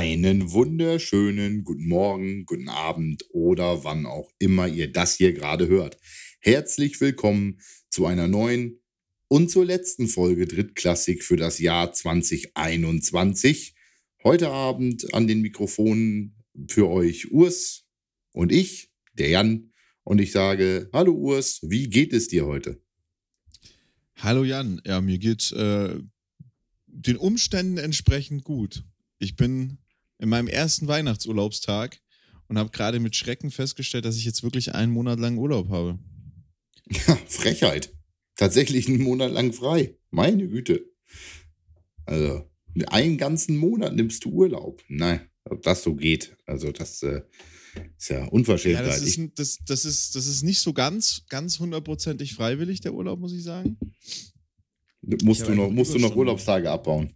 Einen wunderschönen guten Morgen, guten Abend oder wann auch immer ihr das hier gerade hört. Herzlich willkommen zu einer neuen und zur letzten Folge Drittklassik für das Jahr 2021. Heute Abend an den Mikrofonen für euch Urs und ich, der Jan. Und ich sage, hallo Urs, wie geht es dir heute? Hallo Jan, ja, mir geht äh, den Umständen entsprechend gut. Ich bin in meinem ersten Weihnachtsurlaubstag und habe gerade mit Schrecken festgestellt, dass ich jetzt wirklich einen Monat lang Urlaub habe. Ja, Frechheit. Tatsächlich einen Monat lang frei. Meine Güte. Also, einen ganzen Monat nimmst du Urlaub. Nein, ob das so geht. Also, das äh, ist ja unverschämt. Ja, das, ist, das, das, ist, das ist nicht so ganz, ganz hundertprozentig freiwillig, der Urlaub, muss ich sagen. Musst, du noch, musst du noch Urlaubstage abbauen?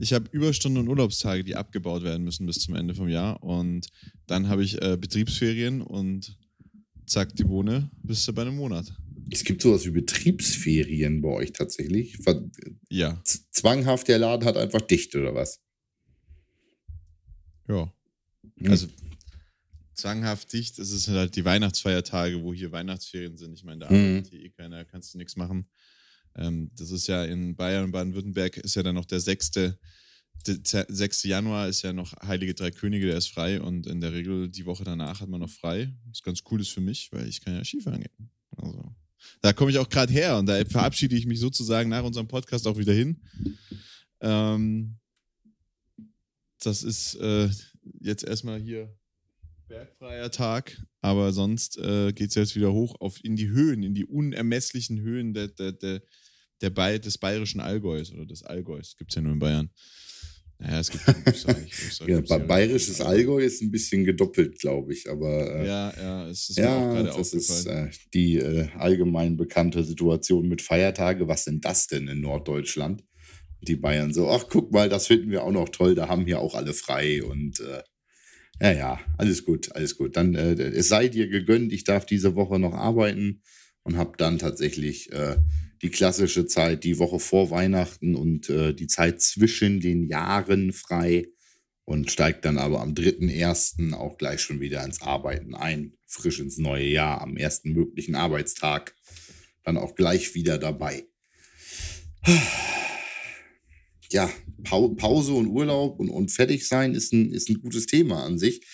Ich habe Überstunden und Urlaubstage, die abgebaut werden müssen bis zum Ende vom Jahr. Und dann habe ich äh, Betriebsferien und zack, die Bohne, bist du bei einem Monat. Es gibt sowas wie Betriebsferien bei euch tatsächlich. Ja. Zwanghaft, der Laden hat einfach dicht, oder was? Ja. Hm. Also zwanghaft dicht, es ist halt die Weihnachtsfeiertage, wo hier Weihnachtsferien sind. Ich meine, da hm. arbeitet hier eh keiner, kannst du nichts machen. Ähm, das ist ja in Bayern und Baden-Württemberg ist ja dann noch der 6. Der 6. Januar ist ja noch Heilige Drei Könige, der ist frei und in der Regel die Woche danach hat man noch frei. Was ganz cool ist für mich, weil ich kann ja Skifahren gehen. Also, da komme ich auch gerade her und da verabschiede ich mich sozusagen nach unserem Podcast auch wieder hin. Ähm, das ist äh, jetzt erstmal hier bergfreier Tag, aber sonst äh, geht es jetzt wieder hoch auf in die Höhen, in die unermesslichen Höhen der, der, der, der Bay, des bayerischen Allgäus oder des Allgäus. Gibt es ja nur in Bayern. Naja, es gibt Österreich. ja, bayerisches Allgäu ist ein bisschen gedoppelt, glaube ich, aber. Äh, ja, ja, es ist ja, mir auch gerade Das ist äh, die äh, allgemein bekannte Situation mit Feiertage. Was sind das denn in Norddeutschland? Die Bayern so, ach, guck mal, das finden wir auch noch toll, da haben hier auch alle frei und äh, ja, ja, alles gut, alles gut. Dann, äh, es sei dir gegönnt, ich darf diese Woche noch arbeiten und habe dann tatsächlich äh, die klassische Zeit, die Woche vor Weihnachten und äh, die Zeit zwischen den Jahren frei und steigt dann aber am 3.1. auch gleich schon wieder ins Arbeiten ein, frisch ins neue Jahr, am ersten möglichen Arbeitstag, dann auch gleich wieder dabei ja, Pause und Urlaub und, und fertig sein ist ein, ist ein gutes Thema an sich.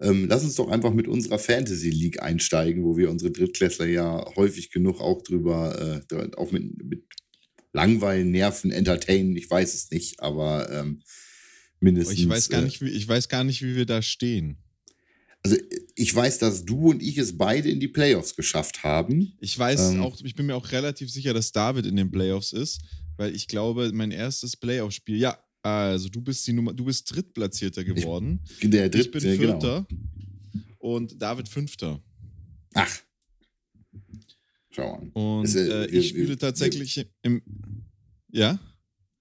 Ähm, lass uns doch einfach mit unserer Fantasy League einsteigen, wo wir unsere Drittklässler ja häufig genug auch drüber, äh, auch mit, mit Langweilen, Nerven, entertainen, ich weiß es nicht, aber ähm, mindestens. Ich weiß, gar äh, nicht, wie, ich weiß gar nicht, wie wir da stehen. Also ich weiß, dass du und ich es beide in die Playoffs geschafft haben. Ich weiß ähm, auch, ich bin mir auch relativ sicher, dass David in den Playoffs ist weil ich glaube, mein erstes Playoff-Spiel, ja, also du bist die Nummer, du bist Drittplatzierter geworden. Ich, der Dritt, ich bin genau. Vierter genau. und David Fünfter. Ach. Schau an. Und es, äh, ich wir, spiele wir, tatsächlich wir, im. Ja?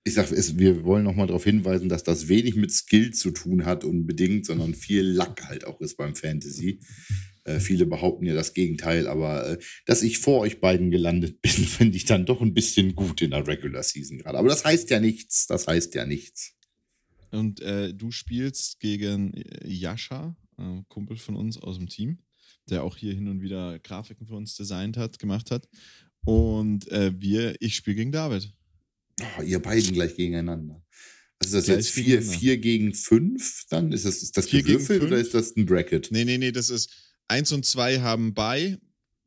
Ich sag, es, wir wollen nochmal darauf hinweisen, dass das wenig mit Skill zu tun hat unbedingt, sondern viel Lack halt auch ist beim Fantasy. Äh, viele behaupten ja das Gegenteil, aber äh, dass ich vor euch beiden gelandet bin, finde ich dann doch ein bisschen gut in der Regular Season gerade. Aber das heißt ja nichts. Das heißt ja nichts. Und äh, du spielst gegen Jascha, äh, Kumpel von uns aus dem Team, der auch hier hin und wieder Grafiken für uns designt hat, gemacht hat. Und äh, wir, ich spiele gegen David. Oh, ihr beiden gleich gegeneinander. Was ist das jetzt? 4 gegen 5? Dann ist das, ist das gewürfelt oder ist das ein Bracket? Nee, nee, nee, das ist 1 und 2 haben bei,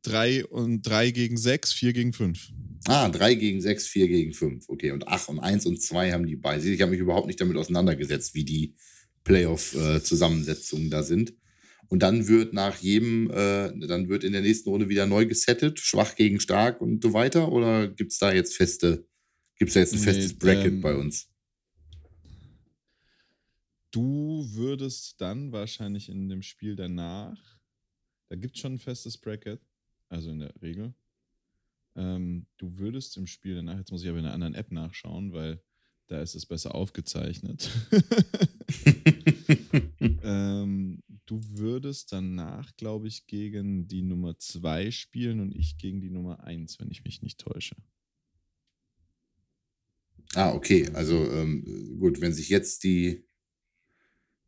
3 und 3 gegen 6, 4 gegen 5. Ah, 3 gegen 6, 4 gegen 5. Okay, und 8 und 1 und 2 haben die bei. Ich habe mich überhaupt nicht damit auseinandergesetzt, wie die Playoff-Zusammensetzungen da sind. Und dann wird nach jedem, äh, dann wird in der nächsten Runde wieder neu gesettet, schwach gegen stark und so weiter? Oder gibt es da jetzt feste, gibt es da jetzt ein nee, festes Bracket ähm, bei uns? Du würdest dann wahrscheinlich in dem Spiel danach da gibt es schon ein festes Bracket, also in der Regel. Ähm, du würdest im Spiel danach, jetzt muss ich aber in einer anderen App nachschauen, weil da ist es besser aufgezeichnet. ähm, du würdest danach, glaube ich, gegen die Nummer 2 spielen und ich gegen die Nummer 1, wenn ich mich nicht täusche. Ah, okay. Also ähm, gut, wenn sich jetzt die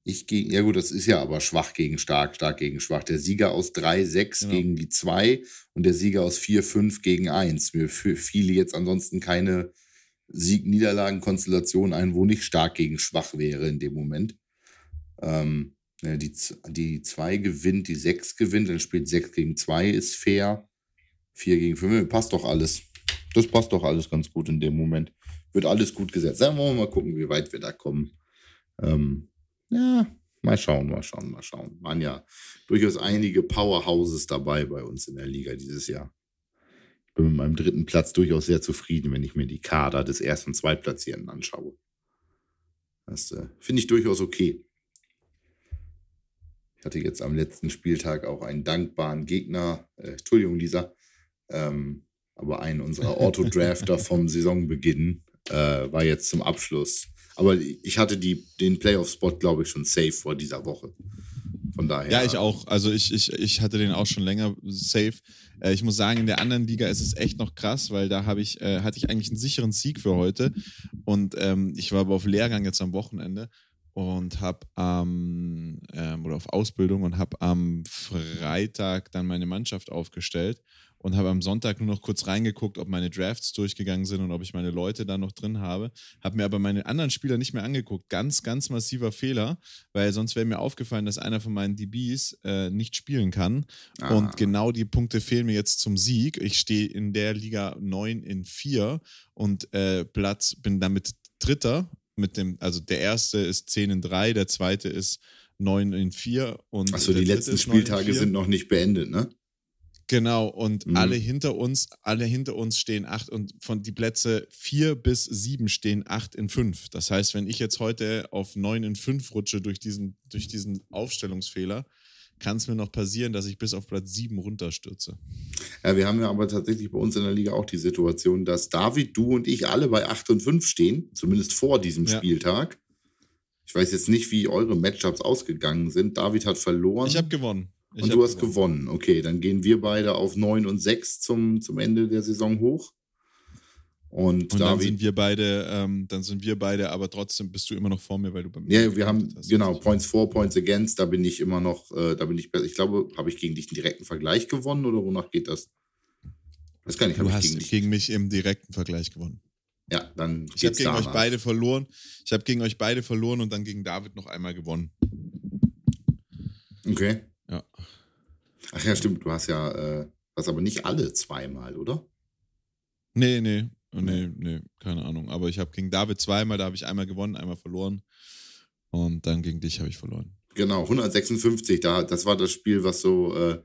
Ich gegen, ja gut, das ist ja aber schwach gegen stark, stark gegen schwach. Der Sieger aus 3-6 genau. gegen die 2 und der Sieger aus 4-5 gegen 1. Mir fiel jetzt ansonsten keine Sieg-Niederlagen-Konstellation ein, wo nicht stark gegen schwach wäre in dem Moment. Ähm, die, die 2 gewinnt, die 6 gewinnt, dann spielt 6 gegen 2, ist fair. 4 gegen 5, passt doch alles. Das passt doch alles ganz gut in dem Moment. Wird alles gut gesetzt. Dann wollen wir mal gucken, wie weit wir da kommen. Ähm, ja, mal schauen, mal schauen, mal schauen. Waren ja durchaus einige Powerhouses dabei bei uns in der Liga dieses Jahr. Ich bin mit meinem dritten Platz durchaus sehr zufrieden, wenn ich mir die Kader des Erst- und Zweitplatzierenden anschaue. Das äh, finde ich durchaus okay. Ich hatte jetzt am letzten Spieltag auch einen dankbaren Gegner. Äh, Entschuldigung, Lisa. Ähm, aber einen unserer Autodrafter vom Saisonbeginn äh, war jetzt zum Abschluss aber ich hatte die, den Playoff-Spot, glaube ich, schon safe vor dieser Woche. Von daher. Ja, ich auch. Also ich, ich, ich hatte den auch schon länger safe. Äh, ich muss sagen, in der anderen Liga ist es echt noch krass, weil da habe ich, äh, hatte ich eigentlich einen sicheren Sieg für heute. Und ähm, ich war aber auf Lehrgang jetzt am Wochenende und habe am ähm, oder auf Ausbildung und habe am Freitag dann meine Mannschaft aufgestellt und habe am Sonntag nur noch kurz reingeguckt, ob meine Drafts durchgegangen sind und ob ich meine Leute da noch drin habe. Habe mir aber meine anderen Spieler nicht mehr angeguckt. Ganz, ganz massiver Fehler, weil sonst wäre mir aufgefallen, dass einer von meinen DBs äh, nicht spielen kann. Ah. Und genau die Punkte fehlen mir jetzt zum Sieg. Ich stehe in der Liga 9 in 4 und äh, Platz, bin damit Dritter. Mit dem, also der erste ist 10 in 3, der zweite ist 9 in 4 und. Achso, die letzten Spieltage sind noch nicht beendet, ne? Genau, und mhm. alle hinter uns, alle hinter uns stehen acht und von die Plätze vier bis sieben stehen acht in fünf. Das heißt, wenn ich jetzt heute auf neun in fünf rutsche durch diesen, durch diesen Aufstellungsfehler, kann es mir noch passieren, dass ich bis auf Platz sieben runterstürze. Ja, wir haben ja aber tatsächlich bei uns in der Liga auch die Situation, dass David, du und ich alle bei acht und fünf stehen, zumindest vor diesem ja. Spieltag. Ich weiß jetzt nicht, wie eure Matchups ausgegangen sind. David hat verloren. Ich habe gewonnen. Ich und du hast gewonnen. gewonnen. Okay, dann gehen wir beide auf 9 und 6 zum, zum Ende der Saison hoch. Und, und dann sind wir beide, ähm, dann sind wir beide, aber trotzdem bist du immer noch vor mir, weil du bei mir. Ja, wir haben hast. genau Points for, Points against. Da bin ich immer noch, äh, da bin ich besser. Ich glaube, habe ich gegen dich einen direkten Vergleich gewonnen oder wonach geht das? Das kann ich. Du hast gegen, gegen, mich im direkten Vergleich gewonnen. Ja, dann. Ich habe gegen danach. euch beide verloren. Ich habe gegen euch beide verloren und dann gegen David noch einmal gewonnen. Okay. Ja. Ach ja, stimmt. Du hast ja, äh, hast aber nicht alle zweimal, oder? Nee, nee. Nee, nee, keine Ahnung. Aber ich habe gegen David zweimal, da habe ich einmal gewonnen, einmal verloren. Und dann gegen dich habe ich verloren. Genau, 156. Da, das war das Spiel, was so, äh,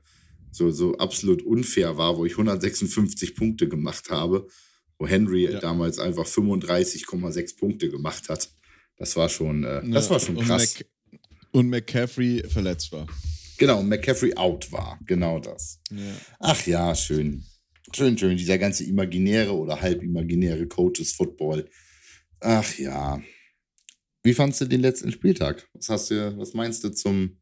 so, so absolut unfair war, wo ich 156 Punkte gemacht habe, wo Henry ja. damals einfach 35,6 Punkte gemacht hat. Das war schon, äh, das ja, war schon krass. Und, Mac und McCaffrey verletzt war. Genau, McCaffrey out war. Genau das. Ja. Ach ja, schön. Schön, schön. Dieser ganze imaginäre oder halb imaginäre Coaches Football. Ach ja. Wie fandst du den letzten Spieltag? Was hast du, was meinst du zum,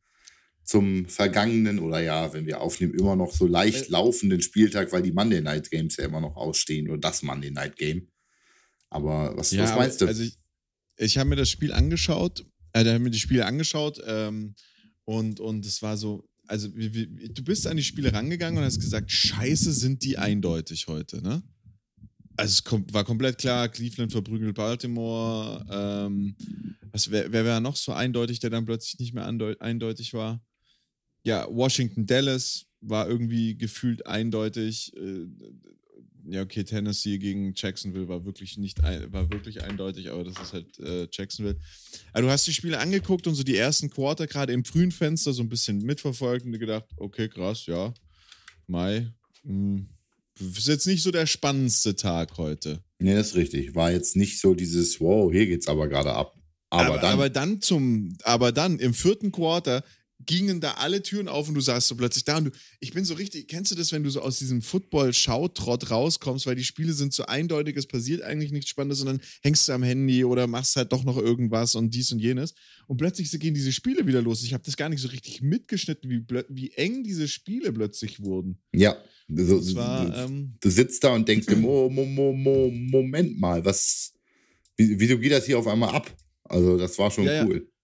zum vergangenen oder ja, wenn wir aufnehmen, immer noch so leicht äh. laufenden Spieltag, weil die Monday Night Games ja immer noch ausstehen oder das Monday Night Game. Aber was, ja, was meinst du? Also ich, ich habe mir das Spiel angeschaut, äh, da haben mir die Spiele angeschaut. Ähm, und, und es war so, also wie, wie, du bist an die Spiele rangegangen und hast gesagt, scheiße sind die eindeutig heute, ne? Also es kom war komplett klar, Cleveland verprügelt Baltimore. Ähm, was, wer, war noch so eindeutig, der dann plötzlich nicht mehr eindeutig war? Ja, Washington, Dallas war irgendwie gefühlt eindeutig. Äh, ja, okay, Tennessee gegen Jacksonville war wirklich nicht war wirklich eindeutig, aber das ist halt äh, Jacksonville. Aber du hast die Spiele angeguckt und so die ersten Quarter gerade im frühen Fenster so ein bisschen mitverfolgt und gedacht, okay, krass, ja, Mai, mh, hm, ist jetzt nicht so der spannendste Tag heute. Nee, das ist richtig. War jetzt nicht so dieses, wow, hier geht's aber gerade ab. Aber, aber, dann, aber dann zum, aber dann im vierten Quarter gingen da alle Türen auf und du saßt so plötzlich da und du, ich bin so richtig, kennst du das, wenn du so aus diesem Football-Schautrott rauskommst, weil die Spiele sind so eindeutig, es passiert eigentlich nichts Spannendes, sondern hängst du am Handy oder machst halt doch noch irgendwas und dies und jenes und plötzlich gehen diese Spiele wieder los. Ich habe das gar nicht so richtig mitgeschnitten, wie, wie eng diese Spiele plötzlich wurden. Ja, das war, du, ähm, du sitzt da und denkst dir, mo, mo, mo, mo, Moment mal, was, wieso geht das hier auf einmal ab? Also das war schon ja, cool. Ja.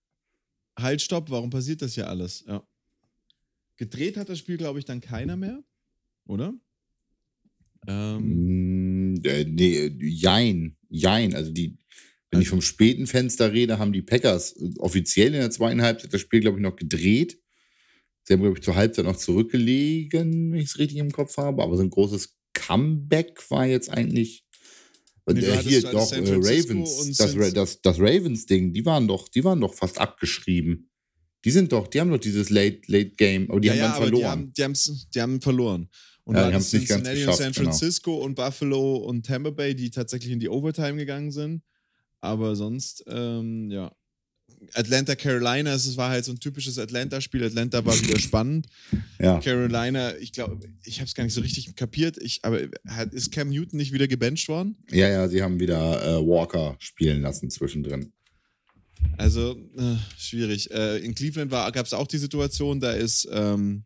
Halt, stopp, warum passiert das hier alles? Ja. Gedreht hat das Spiel, glaube ich, dann keiner mehr, oder? Ähm, mm, äh, nee, jein, jein. Also die, wenn ich also vom späten Fenster rede, haben die Packers äh, offiziell in der zweiten Halbzeit das Spiel, glaube ich, noch gedreht. Sie haben, glaube ich, zur Halbzeit noch zurückgelegen, wenn ich es richtig im Kopf habe. Aber so ein großes Comeback war jetzt eigentlich. Nee, äh, hier doch, äh, Ravens, das, das, das Ravens-Ding, die waren doch, die waren doch fast abgeschrieben. Die sind doch, die haben doch dieses Late, Late Game, aber die ja, haben ja, dann verloren. Die haben, die, die haben verloren. Und ja, nicht ganz geschafft, San genau. Francisco genau. und Buffalo und Tampa Bay, die tatsächlich in die Overtime gegangen sind. Aber sonst, ähm, ja. Atlanta, Carolina, es war halt so ein typisches Atlanta-Spiel. Atlanta war wieder spannend. Ja. Carolina, ich glaube, ich habe es gar nicht so richtig kapiert. Ich, aber hat, ist Cam Newton nicht wieder gebencht worden? Ja, ja, sie haben wieder äh, Walker spielen lassen zwischendrin. Also, äh, schwierig. Äh, in Cleveland gab es auch die Situation, da ist ähm,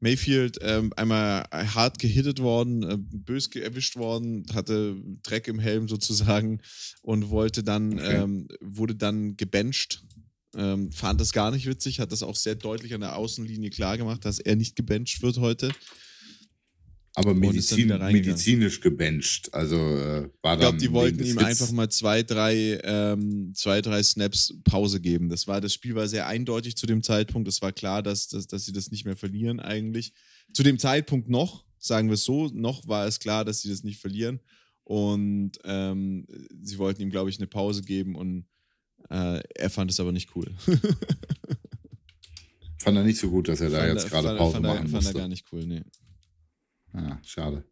Mayfield ähm, einmal hart gehittet worden, äh, bös erwischt worden, hatte Dreck im Helm sozusagen und wollte dann, okay. ähm, wurde dann gebencht. Ähm, fand das gar nicht witzig, hat das auch sehr deutlich an der Außenlinie klar gemacht, dass er nicht gebencht wird heute. Aber Medizin, medizinisch gebencht. Also äh, war Ich glaube, die wollten ihm einfach mal zwei drei, ähm, zwei, drei Snaps Pause geben. Das war, das Spiel war sehr eindeutig zu dem Zeitpunkt. Es war klar, dass, dass, dass sie das nicht mehr verlieren, eigentlich. Zu dem Zeitpunkt noch, sagen wir es so, noch war es klar, dass sie das nicht verlieren. Und ähm, sie wollten ihm, glaube ich, eine Pause geben und äh, er fand es aber nicht cool. fand er nicht so gut, dass er da jetzt gerade Pause fand machen er, musste. Fand er gar nicht cool, nee. Ah, schade.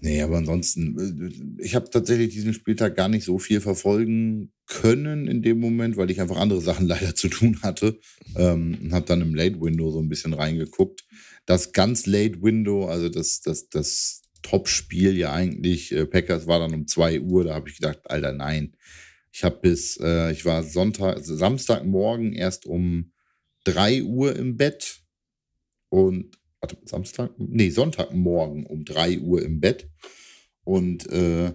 Nee, aber ansonsten, äh, ich habe tatsächlich diesen Spieltag gar nicht so viel verfolgen können in dem Moment, weil ich einfach andere Sachen leider zu tun hatte. Ähm, und habe dann im Late Window so ein bisschen reingeguckt. Das ganz Late Window, also das, das, das Top-Spiel ja eigentlich, äh, Packers war dann um 2 Uhr, da habe ich gedacht, Alter, nein. Ich habe bis, äh, ich war Sonntag, also Samstagmorgen erst um 3 Uhr im Bett und warte, Samstag, nee, Sonntagmorgen um 3 Uhr im Bett und äh,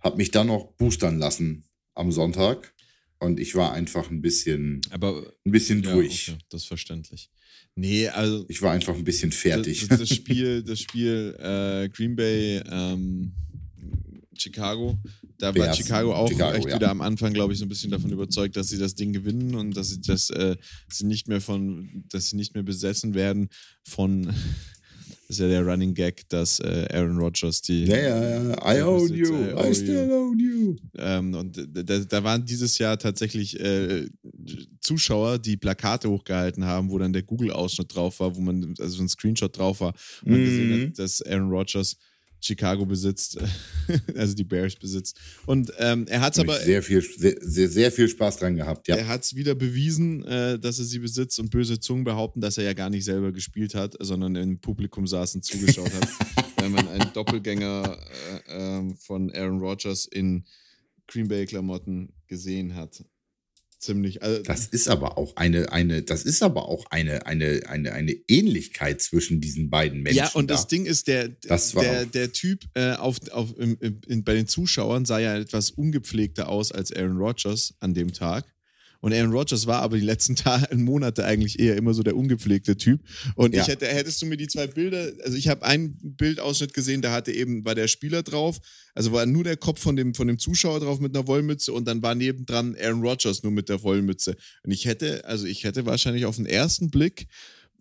habe mich dann noch boostern lassen am Sonntag. Und ich war einfach ein bisschen, Aber, ein bisschen ja, durch. Okay, das ist verständlich. Nee, also. Ich war einfach ein bisschen fertig. Das, das Spiel, das Spiel äh, Green Bay, ähm, Chicago. Da Bears. war Chicago auch Chicago, echt ja. wieder am Anfang, glaube ich, so ein bisschen davon überzeugt, dass sie das Ding gewinnen und dass sie das, äh, sie nicht mehr von, dass sie nicht mehr besessen werden von das ist ja der Running Gag, dass äh, Aaron Rodgers die. Ja, ja, ja. I own you. I, I still own you. Ähm, und da, da, waren dieses Jahr tatsächlich äh, Zuschauer, die Plakate hochgehalten haben, wo dann der Google-Ausschnitt drauf war, wo man, also ein Screenshot drauf war, wo man mm gesehen hat, dass Aaron Rodgers Chicago besitzt, also die Bears besitzt. Und ähm, er hat es aber. Sehr viel, sehr, sehr, sehr, viel Spaß dran gehabt, ja. Er hat es wieder bewiesen, äh, dass er sie besitzt und böse Zungen behaupten, dass er ja gar nicht selber gespielt hat, sondern im Publikum saß und zugeschaut hat, weil man einen Doppelgänger äh, äh, von Aaron Rodgers in Green Bay-Klamotten gesehen hat ziemlich. Also das ist aber auch eine, eine, das ist aber auch eine, eine, eine, eine Ähnlichkeit zwischen diesen beiden Menschen. Ja, und da. das Ding ist, der, der, der Typ äh, auf, auf, im, im, bei den Zuschauern sah ja etwas ungepflegter aus als Aaron Rodgers an dem Tag. Und Aaron Rodgers war aber die letzten Tage, Monate eigentlich eher immer so der ungepflegte Typ. Und ja. ich hätte, hättest du mir die zwei Bilder, also ich habe einen Bildausschnitt gesehen, da hatte eben, war der Spieler drauf, also war nur der Kopf von dem, von dem Zuschauer drauf mit einer Wollmütze und dann war nebendran Aaron Rodgers nur mit der Wollmütze. Und ich hätte, also ich hätte wahrscheinlich auf den ersten Blick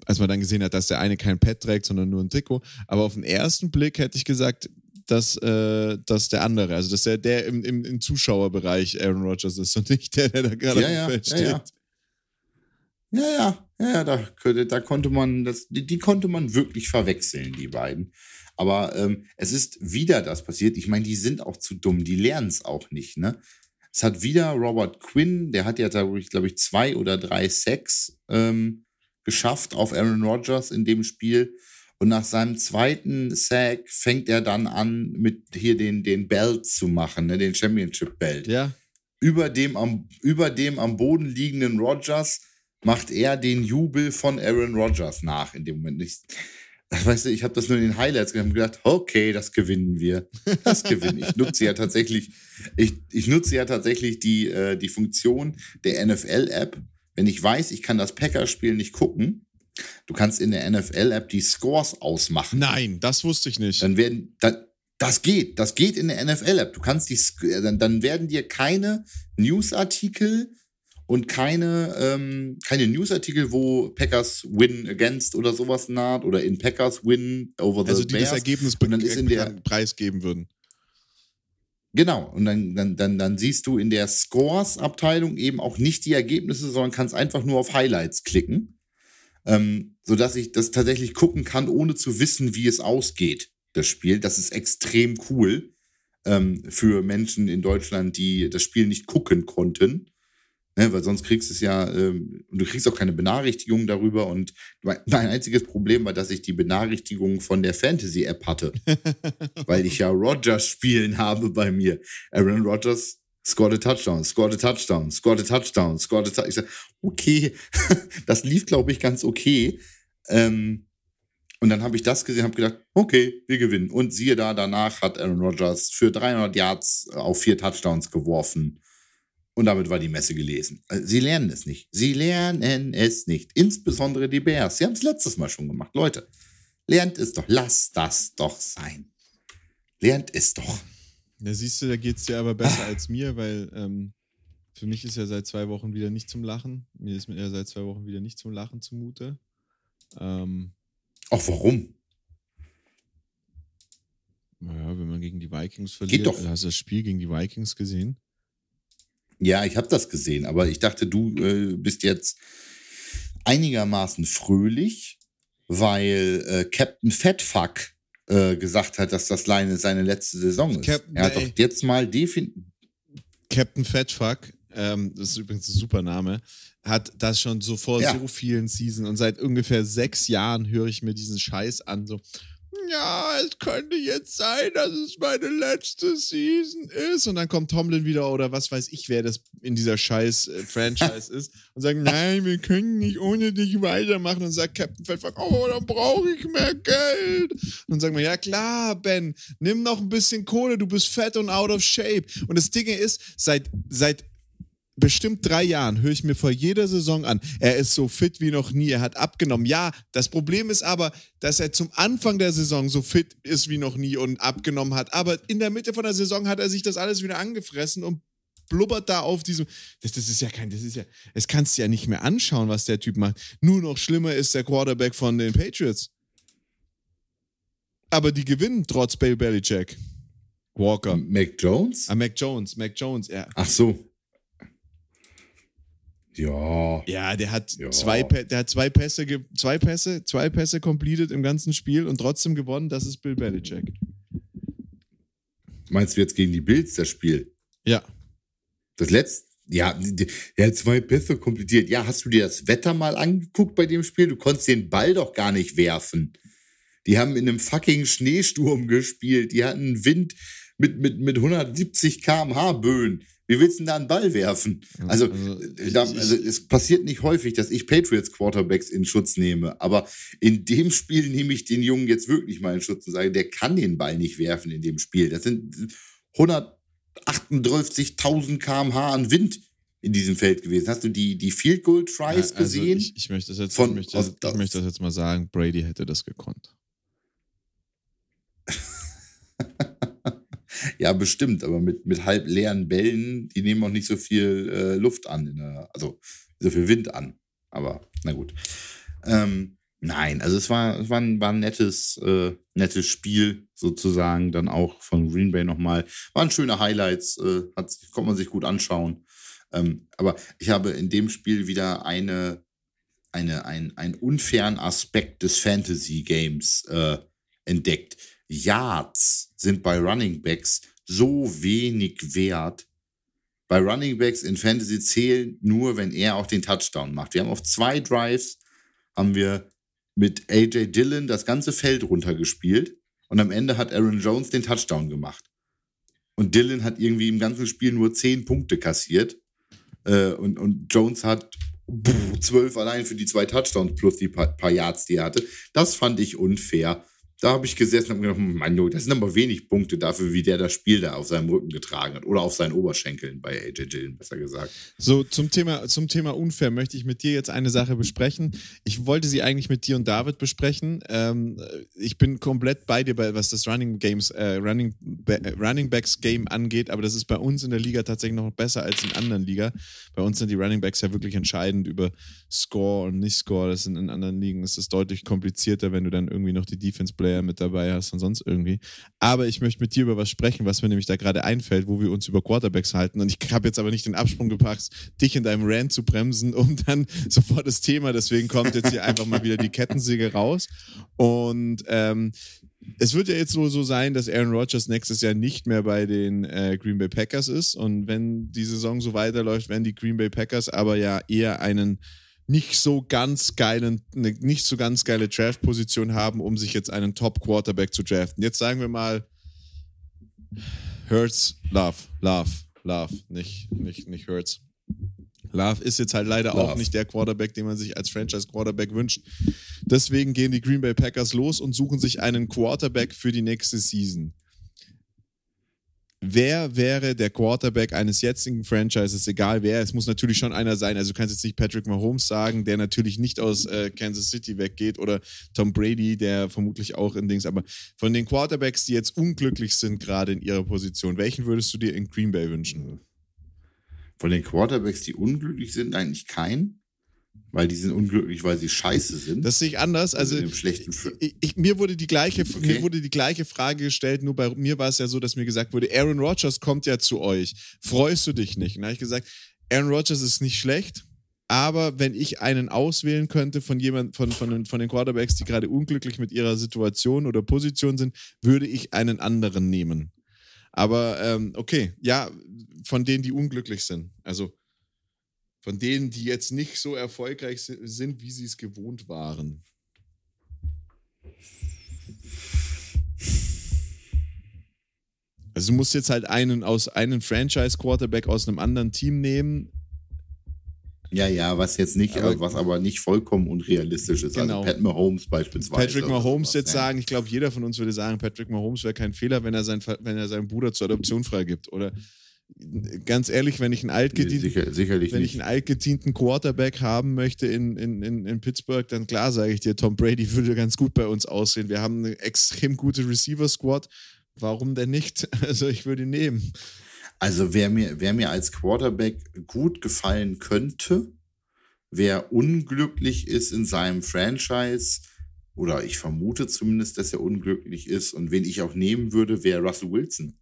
als man dann gesehen hat, dass der eine kein Pad trägt, sondern nur ein Trikot. Aber auf den ersten Blick hätte ich gesagt, dass, äh, dass der andere, also dass der, der im, im, im Zuschauerbereich Aaron Rodgers ist und nicht der, der da gerade ja, ja, Feld steht. Ja, ja, ja, ja, ja da, da konnte man, das, die, die konnte man wirklich verwechseln, die beiden. Aber ähm, es ist wieder das passiert. Ich meine, die sind auch zu dumm, die lernen es auch nicht, ne? Es hat wieder Robert Quinn, der hat ja, glaube ich, glaube ich, zwei oder drei Sacks ähm, geschafft auf Aaron Rodgers in dem Spiel. Und nach seinem zweiten Sack fängt er dann an, mit hier den, den Belt zu machen, ne, den Championship Belt. Ja. Über dem, am, über dem am Boden liegenden Rodgers macht er den Jubel von Aaron Rodgers nach in dem Moment. Ich, weißt du, ich habe das nur in den Highlights gesehen und gedacht, okay, das gewinnen wir. Das gewinnen. Ich nutze ja tatsächlich, ich, ich nutze ja tatsächlich die, äh, die Funktion der NFL-App. Wenn ich weiß, ich kann das Packers-Spiel nicht gucken, du kannst in der NFL-App die Scores ausmachen. Nein, das wusste ich nicht. Dann werden, dann, das geht, das geht in der NFL-App. Du kannst die, dann, dann werden dir keine Newsartikel und keine, ähm, keine Newsartikel, wo Packers win against oder sowas naht oder in Packers win over the Also die Bears. das Ergebnis und dann ist in der, preisgeben würden. Genau, und dann, dann, dann, dann siehst du in der Scores-Abteilung eben auch nicht die Ergebnisse, sondern kannst einfach nur auf Highlights klicken, ähm, sodass ich das tatsächlich gucken kann, ohne zu wissen, wie es ausgeht, das Spiel. Das ist extrem cool ähm, für Menschen in Deutschland, die das Spiel nicht gucken konnten. Ne, weil sonst kriegst du es ja, ähm, und du kriegst auch keine Benachrichtigung darüber. Und mein, mein einziges Problem war, dass ich die Benachrichtigung von der Fantasy-App hatte. weil ich ja Rogers spielen habe bei mir. Aaron Rodgers scored a touchdown, scored a touchdown, scored a touchdown, scored a touchdown. Ich sag, okay, das lief, glaube ich, ganz okay. Ähm, und dann habe ich das gesehen, habe gedacht, okay, wir gewinnen. Und siehe da, danach hat Aaron Rodgers für 300 Yards auf vier Touchdowns geworfen. Und damit war die Messe gelesen. Also, sie lernen es nicht. Sie lernen es nicht. Insbesondere die Bears. Sie haben es letztes Mal schon gemacht. Leute, lernt es doch. Lasst das doch sein. Lernt es doch. Da siehst du, da geht es dir aber besser als mir, weil ähm, für mich ist ja seit zwei Wochen wieder nicht zum Lachen. Mir ist ja seit zwei Wochen wieder nicht zum Lachen zumute. Ähm, Ach, warum? Naja, wenn man gegen die Vikings verliert. Geht doch. Hast du das Spiel gegen die Vikings gesehen? Ja, ich habe das gesehen, aber ich dachte, du äh, bist jetzt einigermaßen fröhlich, weil äh, Captain Fatfuck äh, gesagt hat, dass das Leine seine letzte Saison ist. Captain, er hat doch jetzt mal definitiv. Captain Fatfuck, ähm, das ist übrigens ein super Name, hat das schon so vor Ja. so vielen Seasons und seit ungefähr sechs Jahren höre ich mir diesen Scheiß an, so, ja, es könnte jetzt sein, dass es meine letzte Season ist. Und dann kommt Tomlin wieder oder was weiß ich, wer das in dieser scheiß äh, Franchise ist und sagt, nein, wir können nicht ohne dich weitermachen. Und sagt Captain Fatfuck, oh, dann brauche ich mehr Geld. Und dann sagen wir, ja klar, Ben, nimm noch ein bisschen Kohle, du bist fett und out of shape. Und das Ding ist, seit, seit bestimmt drei Jahren höre ich mir vor jeder Saison an, er ist so fit wie noch nie, er hat abgenommen. Ja, das Problem ist aber, dass er zum Anfang der Saison so fit ist wie noch nie und abgenommen hat. Aber in der Mitte von der Saison hat er sich das alles wieder angefressen und blubbert da auf diesem. Das, das ist ja kein, das ist ja, es kannst du ja nicht mehr anschauen, was der Typ macht. Nur noch schlimmer ist der Quarterback von den Patriots. Aber die gewinnen trotz Bill Belichick. Walker. Mac Jones? Ah, Mac Jones, Mac Jones, ja. Ach so. Ja. Ja, der hat Ja. zwei, der hat zwei Pässe, zwei Pässe, zwei Pässe completed im ganzen Spiel und trotzdem gewonnen. Das ist Bill Belichick. Meinst du jetzt gegen die Bills das Spiel? Ja. Das letzte. Ja, die- er hat zwei Pässe komplettiert. Ja, hast du dir das Wetter mal angeguckt bei dem Spiel? Du konntest den Ball doch gar nicht werfen. Die haben in einem fucking Schneesturm gespielt. Die hatten Wind mit, mit, mit 170 km/h Böen. Wie willst du denn da einen Ball werfen? Also, Also, da, ich- also es passiert nicht häufig, dass ich Patriots Quarterbacks in Schutz nehme. Aber in dem Spiel nehme ich den Jungen jetzt wirklich mal in Schutz und sage, der kann den Ball nicht werfen in dem Spiel. Das sind 138.000 km/h an Wind in diesem Feld gewesen. Hast du die, die Field Goal Tries also gesehen? Ich, ich, möchte das jetzt, Von- ich, möchte aus- ich möchte das jetzt mal sagen. Brady hätte das gekonnt. Ja, bestimmt, aber mit, mit halb leeren Bällen, die nehmen auch nicht so viel äh, Luft an, der, also so viel Wind an. Aber na gut. Ähm, nein, also es war, es war ein, war ein nettes, äh, nettes Spiel sozusagen, dann auch von Green Bay nochmal. Waren schöne Highlights, äh, hat, konnte man sich gut anschauen. Ähm, aber ich habe in dem Spiel wieder eine, eine, ein, einen unfairen Aspekt des Fantasy-Games äh, entdeckt. Yards sind bei Running Backs so wenig wert. Bei Running Backs in Fantasy zählen nur, wenn er auch den Touchdown macht. Wir haben auf zwei Drives haben wir mit AJ Dillon das ganze Feld runtergespielt und am Ende hat Aaron Jones den Touchdown gemacht. Und Dillon hat irgendwie im ganzen Spiel nur zehn Punkte kassiert. Äh, und, und Jones hat zwölf allein für die zwei Touchdowns plus die paar, paar Yards, die er hatte. Das fand ich unfair. Da habe ich gesessen und gedacht, Mann, das sind aber wenig Punkte dafür, wie der das Spiel da auf seinem Rücken getragen hat. Oder auf seinen Oberschenkeln bei AJ Dillon, besser gesagt. So, zum Thema, zum Thema unfair möchte ich mit dir jetzt eine Sache besprechen. Ich wollte sie eigentlich mit dir und David besprechen. Ähm, ich bin komplett bei dir, was das Running Games, äh, Running, äh, Running Backs Game angeht, aber das ist bei uns in der Liga tatsächlich noch besser als in anderen Liga. Bei uns sind die Running Backs ja wirklich entscheidend über Score und Nicht-Score. Das sind in anderen Ligen ist es deutlich komplizierter, wenn du dann irgendwie noch die Defense Player mit dabei hast und sonst irgendwie. Aber ich möchte mit dir über was sprechen, was mir nämlich da gerade einfällt, wo wir uns über Quarterbacks halten. Und ich habe jetzt aber nicht den Absprung gepackt, dich in deinem Rant zu bremsen, um dann sofort das Thema. Deswegen kommt jetzt hier einfach mal wieder die Kettensäge raus. Und ähm, es wird ja jetzt so, so sein, dass Aaron Rodgers nächstes Jahr nicht mehr bei den äh, Green Bay Packers ist. Und wenn die Saison so weiterläuft, werden die Green Bay Packers aber ja eher einen nicht so ganz geilen, eine nicht so ganz geile Draft-Position haben, um sich jetzt einen Top-Quarterback zu draften. Jetzt sagen wir mal Hurts, Love, Love, Love, nicht, nicht, nicht Hurts. Love ist jetzt halt leider Love. auch nicht der Quarterback, den man sich als Franchise-Quarterback wünscht. Deswegen gehen die Green Bay Packers los und suchen sich einen Quarterback für die nächste Season wer wäre der Quarterback eines jetzigen Franchises, egal wer, es muss natürlich schon einer sein, also du kannst jetzt nicht Patrick Mahomes sagen, der natürlich nicht aus äh, Kansas City weggeht oder Tom Brady, der vermutlich auch in Dings, aber von den Quarterbacks, die jetzt unglücklich sind gerade in ihrer Position, welchen würdest du dir in Green Bay wünschen? Von den Quarterbacks, die unglücklich sind, eigentlich keinen weil die sind unglücklich, weil sie scheiße sind. Das sehe ich anders. Also, ich, ich, mir, wurde die gleiche, okay. mir wurde die gleiche Frage gestellt, nur bei mir war es ja so, dass mir gesagt wurde, Aaron Rodgers kommt ja zu euch. Freust du dich nicht? Und da habe ich gesagt, Aaron Rodgers ist nicht schlecht, aber wenn ich einen auswählen könnte von jemand, von, von, den, von den Quarterbacks, die gerade unglücklich mit ihrer Situation oder Position sind, würde ich einen anderen nehmen. Aber ähm, okay, ja, von denen, die unglücklich sind. Also von denen, die jetzt nicht so erfolgreich sind, wie sie es gewohnt waren? Also du musst jetzt halt einen aus einen Franchise-Quarterback aus einem anderen Team nehmen. Ja, ja, was jetzt nicht, aber, was aber nicht vollkommen unrealistisch ist. Also genau. Also Pat Mahomes beispielsweise. Patrick Mahomes jetzt ja. sagen, ich glaube, jeder von uns würde sagen, Patrick Mahomes wäre kein Fehler, wenn er, sein, wenn er seinen Bruder zur Adoption freigibt. Oder ganz ehrlich, wenn ich einen altgedienten, Sicher, sicherlich wenn ich einen altgedienten Quarterback haben möchte in, in, in, in Pittsburgh, dann klar sage ich dir, Tom Brady würde ganz gut bei uns aussehen. Wir haben eine extrem gute Receiver-Squad. Warum denn nicht? Also ich würde ihn nehmen. Also wer mir, wer mir als Quarterback gut gefallen könnte, wer unglücklich ist in seinem Franchise, oder ich vermute zumindest, dass er unglücklich ist und wen ich auch nehmen würde, wäre Russell Wilson.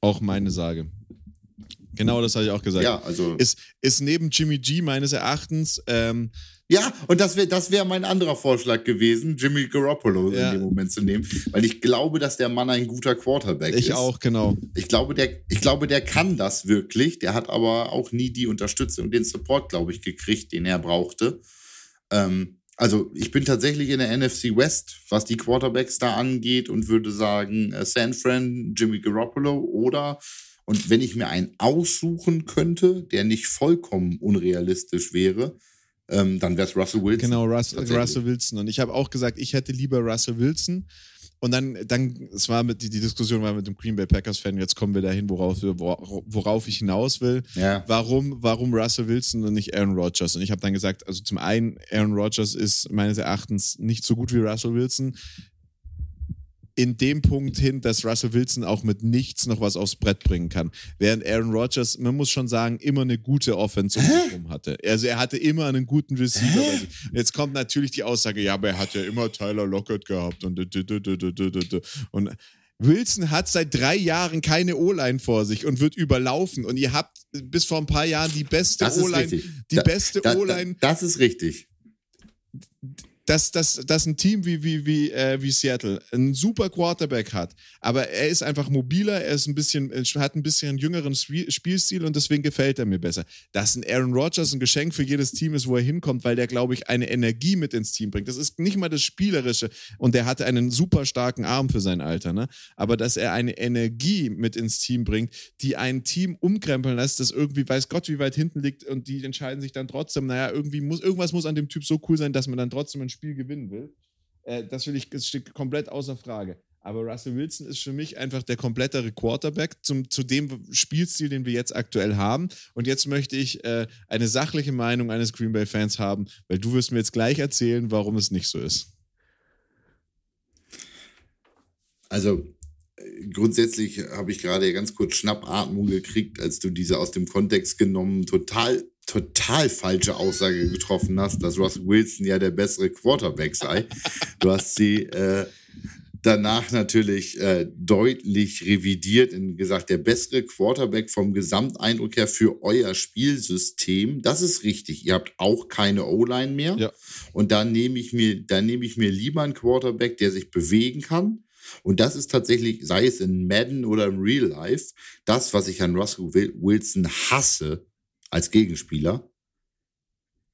Auch meine Sage. Genau, das habe ich auch gesagt. Ja, also. Ist, ist neben Jimmy G meines Erachtens. Ähm, ja, und das wäre das wär mein anderer Vorschlag gewesen, Jimmy Garoppolo ja. in dem Moment zu nehmen, weil ich glaube, dass der Mann ein guter Quarterback ich ist. Ich auch, genau. Ich glaube, der, ich glaube, der kann das wirklich. Der hat aber auch nie die Unterstützung, den Support, glaube ich, gekriegt, den er brauchte. Ähm, also ich bin tatsächlich in der NFC West, was die Quarterbacks da angeht und würde sagen äh, San Fran, Jimmy Garoppolo oder und wenn ich mir einen aussuchen könnte, der nicht vollkommen unrealistisch wäre, ähm, dann wäre es Russell Wilson. Genau, Russ, Russell Wilson. Und ich habe auch gesagt, ich hätte lieber Russell Wilson. Und dann, dann, es war mit, die, die Diskussion war mit dem Green Bay Packers-Fan, jetzt kommen wir dahin, worauf, worauf ich hinaus will. Ja. Warum, warum Russell Wilson und nicht Aaron Rodgers? Und ich habe dann gesagt, also zum einen, Aaron Rodgers ist meines Erachtens nicht so gut wie Russell Wilson in dem Punkt hin, dass Russell Wilson auch mit nichts noch was aufs Brett bringen kann. Während Aaron Rodgers, man muss schon sagen, immer eine gute Offense um hatte. Also er hatte immer einen guten Receiver. Jetzt kommt natürlich die Aussage, ja, aber er hat ja immer Tyler Lockett gehabt und und Wilson hat seit drei Jahren keine O-Line vor sich und wird überlaufen. Und ihr habt bis vor ein paar Jahren die beste O-Line, die da, beste O-Line. Das ist richtig dass, dass, dass ein Team wie, wie, wie, äh, wie Seattle einen super Quarterback hat, aber er ist einfach mobiler, er ist ein bisschen, hat ein bisschen einen jüngeren Spielstil und deswegen gefällt er mir besser. Dass ein Aaron Rodgers ein Geschenk für jedes Team ist, wo er hinkommt, weil der, glaube ich, eine Energie mit ins Team bringt. Das ist nicht mal das Spielerische und der hatte einen super starken Arm für sein Alter, ne? Aber dass er eine Energie mit ins Team bringt, die ein Team umkrempeln lässt, das irgendwie weiß Gott, wie weit hinten liegt und die entscheiden sich dann trotzdem, naja, irgendwie muss, irgendwas muss an dem Typ so cool sein, dass man dann trotzdem ein Spiel gewinnen will. Äh, das will ich, das steht komplett außer Frage. Aber Russell Wilson ist für mich einfach der komplettere Quarterback zum, zu dem Spielstil, den wir jetzt aktuell haben. Und jetzt möchte ich äh, eine sachliche Meinung eines Green Bay-Fans haben, weil du wirst mir jetzt gleich erzählen, warum es nicht so ist. Also grundsätzlich habe ich gerade ganz kurz Schnappatmung gekriegt, als du diese aus dem Kontext genommen total total falsche Aussage getroffen hast, dass Russell Wilson ja der bessere Quarterback sei. Du hast sie äh, danach natürlich äh, deutlich revidiert und gesagt, der bessere Quarterback vom Gesamteindruck her für euer Spielsystem. Das ist richtig. Ihr habt auch keine O-Line mehr. Ja. Und da nehme ich mir, da nehme ich mir lieber einen Quarterback, der sich bewegen kann. Und das ist tatsächlich, sei es in Madden oder im Real Life, das, was ich an Russell Wilson hasse, als Gegenspieler,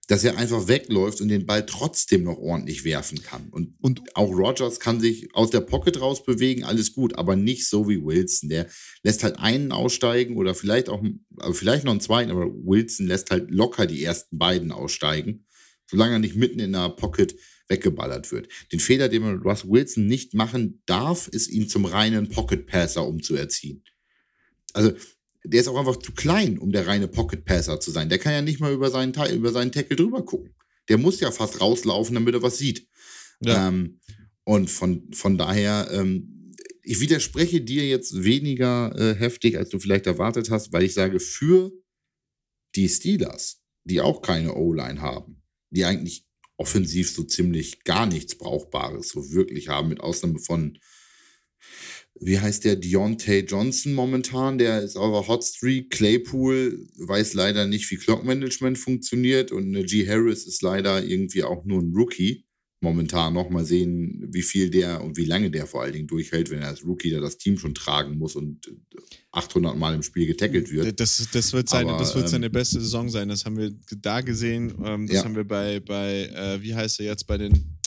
dass er einfach wegläuft und den Ball trotzdem noch ordentlich werfen kann. Und, und auch Rogers kann sich aus der Pocket raus bewegen, alles gut, aber nicht so wie Wilson. Der lässt halt einen aussteigen oder vielleicht auch, vielleicht noch einen zweiten, aber Wilson lässt halt locker die ersten beiden aussteigen, solange er nicht mitten in der Pocket weggeballert wird. Den Fehler, den man Russ Wilson nicht machen darf, ist ihn zum reinen Pocket Passer umzuerziehen. Also der ist auch einfach zu klein, um der reine Pocket Passer zu sein. Der kann ja nicht mal über seinen, über seinen Tackle drüber gucken. Der muss ja fast rauslaufen, damit er was sieht. Ja. Ähm, und von, von daher, ähm, ich widerspreche dir jetzt weniger äh, heftig, als du vielleicht erwartet hast, weil ich sage, für die Steelers, die auch keine O-Line haben, die eigentlich offensiv so ziemlich gar nichts Brauchbares so wirklich haben, mit Ausnahme von wie heißt der, Deontay Johnson momentan, der ist auf der Hotstreak. Claypool weiß leider nicht, wie Clockmanagement funktioniert und G. Harris ist leider irgendwie auch nur ein Rookie momentan noch. Mal sehen, wie viel der und wie lange der vor allen Dingen durchhält, wenn er als Rookie da das Team schon tragen muss und 800 Mal im Spiel getackelt wird. Das, das, wird, seine, Aber, das wird seine ähm, beste Saison sein. Das haben wir da gesehen. Ähm, das ja. haben wir bei, bei äh, wie heißt er jetzt, bei den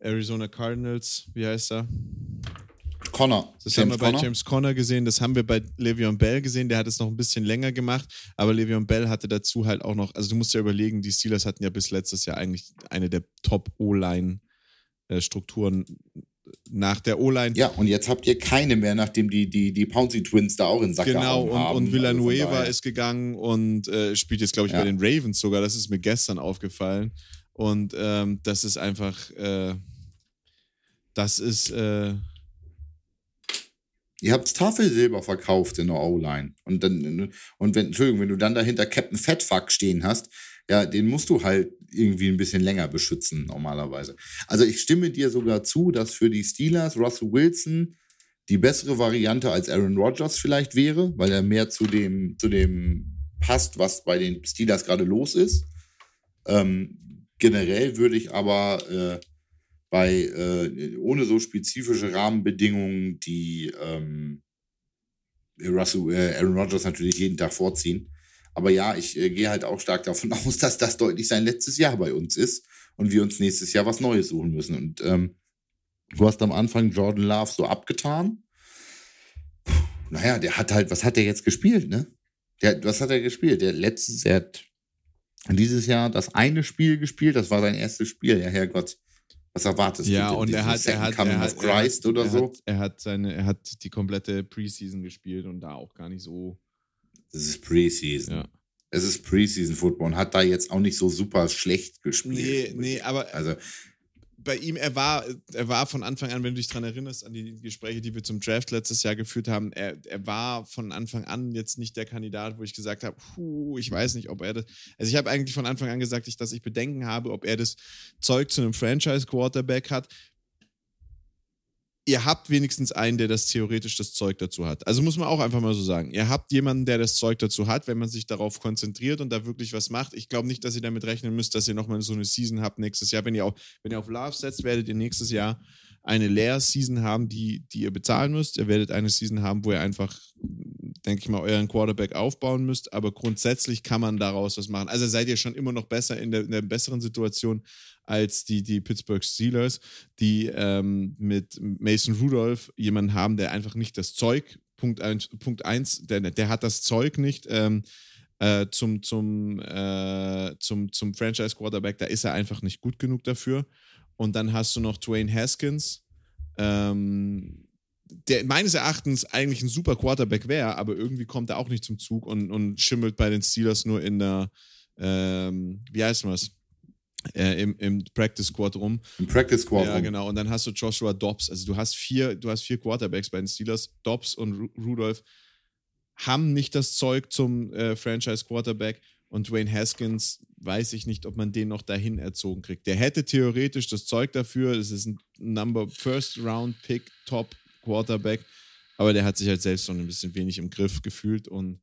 Arizona Cardinals, wie heißt er? Connor. Das James haben wir bei Connor. James Conner gesehen, das haben wir bei Le'Veon Bell gesehen, der hat es noch ein bisschen länger gemacht, aber Le'Veon Bell hatte dazu halt auch noch, also du musst ja überlegen, die Steelers hatten ja bis letztes Jahr eigentlich eine der Top-O-Line-Strukturen nach der O-Line. Ja, und jetzt habt ihr keine mehr, nachdem die, die, die Pouncy Twins da auch in Sack genau, und, haben. und Villanueva also ist gegangen und äh, spielt jetzt, glaube ich, ja. bei den Ravens sogar. Das ist mir gestern aufgefallen. Und ähm, das ist einfach, äh, das ist, äh, Ihr habt Tafelsilber verkauft in der O-Line. Und dann, und wenn, Entschuldigung, wenn du dann dahinter Captain Fatfuck stehen hast, ja, den musst du halt irgendwie ein bisschen länger beschützen, normalerweise. Also ich stimme dir sogar zu, dass für die Steelers Russell Wilson die bessere Variante als Aaron Rodgers vielleicht wäre, weil er mehr zu dem, zu dem passt, was bei den Steelers gerade los ist. Ähm, generell würde ich aber äh, bei äh, ohne so spezifische Rahmenbedingungen, die ähm, Russell, äh, Aaron Rodgers natürlich jeden Tag vorziehen. Aber ja, ich äh, gehe halt auch stark davon aus, dass das deutlich sein letztes Jahr bei uns ist und wir uns nächstes Jahr was Neues suchen müssen. Und ähm, du hast am Anfang Jordan Love so abgetan. Puh, naja, der hat halt, was hat der jetzt gespielt, ne? Der, was hat er gespielt? Der letzte, der hat dieses Jahr das eine Spiel gespielt, das war sein erstes Spiel, ja Herrgott. Was erwartest ja, du? Ja, und er hat, er hat, er hat, Christ er hat, oder er so? Hat, er hat seine, er hat die komplette Preseason gespielt und da auch gar nicht so. Das ist Preseason. Ja. Es ist Preseason Football und hat da jetzt auch nicht so super schlecht gespielt. Nee, nee, aber also bei ihm, er war, er war von Anfang an, wenn du dich daran erinnerst, an die Gespräche, die wir zum Draft letztes Jahr geführt haben, er, er war von Anfang an jetzt nicht der Kandidat, wo ich gesagt habe, puh, ich weiß nicht, ob er das. Also ich habe eigentlich von Anfang an gesagt, dass ich Bedenken habe, ob er das Zeug zu einem Franchise-Quarterback hat. Ihr habt wenigstens einen, der das theoretisch das Zeug dazu hat. Also muss man auch einfach mal so sagen. Ihr habt jemanden, der das Zeug dazu hat, wenn man sich darauf konzentriert und da wirklich was macht. Ich glaube nicht, dass ihr damit rechnen müsst, dass ihr nochmal so eine Season habt nächstes Jahr. Wenn ihr, auch, wenn ihr auf Love setzt, werdet ihr nächstes Jahr eine Leer-Season haben, die, die ihr bezahlen müsst. Ihr werdet eine Season haben, wo ihr einfach, denke ich mal, euren Quarterback aufbauen müsst. Aber grundsätzlich kann man daraus was machen. Also seid ihr schon immer noch besser in der, in der besseren Situation als die, die Pittsburgh Steelers, die ähm, mit Mason Rudolph jemanden haben, der einfach nicht das Zeug, Punkt 1, Punkt eins, der, der hat das Zeug nicht. Ähm, äh, zum, zum, äh, zum, zum Franchise-Quarterback, da ist er einfach nicht gut genug dafür. Und dann hast du noch Dwayne Haskins, ähm, der meines Erachtens eigentlich ein super Quarterback wäre, aber irgendwie kommt er auch nicht zum Zug und, und schimmelt bei den Steelers nur in der, ähm, wie heißt was? Äh, im, im Practice Squad rum. Im Practice Squad Ja, genau. Und dann hast du Joshua Dobbs. Also du hast vier, du hast vier Quarterbacks bei den Steelers. Dobbs und Ru Rudolph haben nicht das Zeug zum äh, Franchise Quarterback. Und Dwayne Haskins weiß ich nicht, ob man den noch dahin erzogen kriegt. Der hätte theoretisch das Zeug dafür. Es ist ein Number First Round Pick, Top Quarterback. Aber der hat sich halt selbst noch ein bisschen wenig im Griff gefühlt und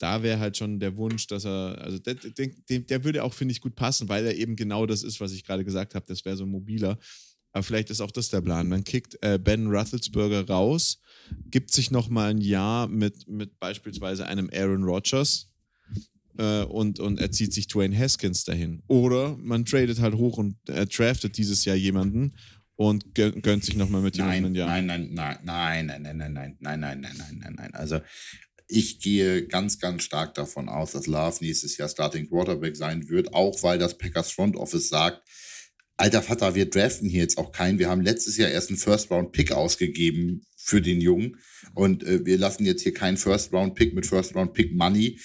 da wäre halt schon der Wunsch, dass er, also der, der, der würde auch, finde ich, gut passen, weil er eben genau das ist, was ich gerade gesagt habe. Das wäre so mobiler. Aber vielleicht ist auch das der Plan. Man kickt äh, Ben Roethlisberger raus, gibt sich nochmal ein Jahr mit, mit beispielsweise einem Aaron Rodgers äh, und, und er zieht sich Dwayne Haskins dahin. Oder man tradet halt hoch und äh, draftet dieses Jahr jemanden und gönnt sich nochmal mit jemandem ein Jahr. Nein, nein, nein, nein, nein, nein, nein, nein, nein, nein, nein, nein, nein, nein. Also ich gehe ganz, ganz stark davon aus, dass Love nächstes Jahr Starting Quarterback sein wird, auch weil das Packers Front Office sagt, alter Vater, wir draften hier jetzt auch keinen. Wir haben letztes Jahr erst einen First-Round-Pick ausgegeben für den Jungen und äh, wir lassen jetzt hier keinen First-Round-Pick mit First-Round-Pick-Money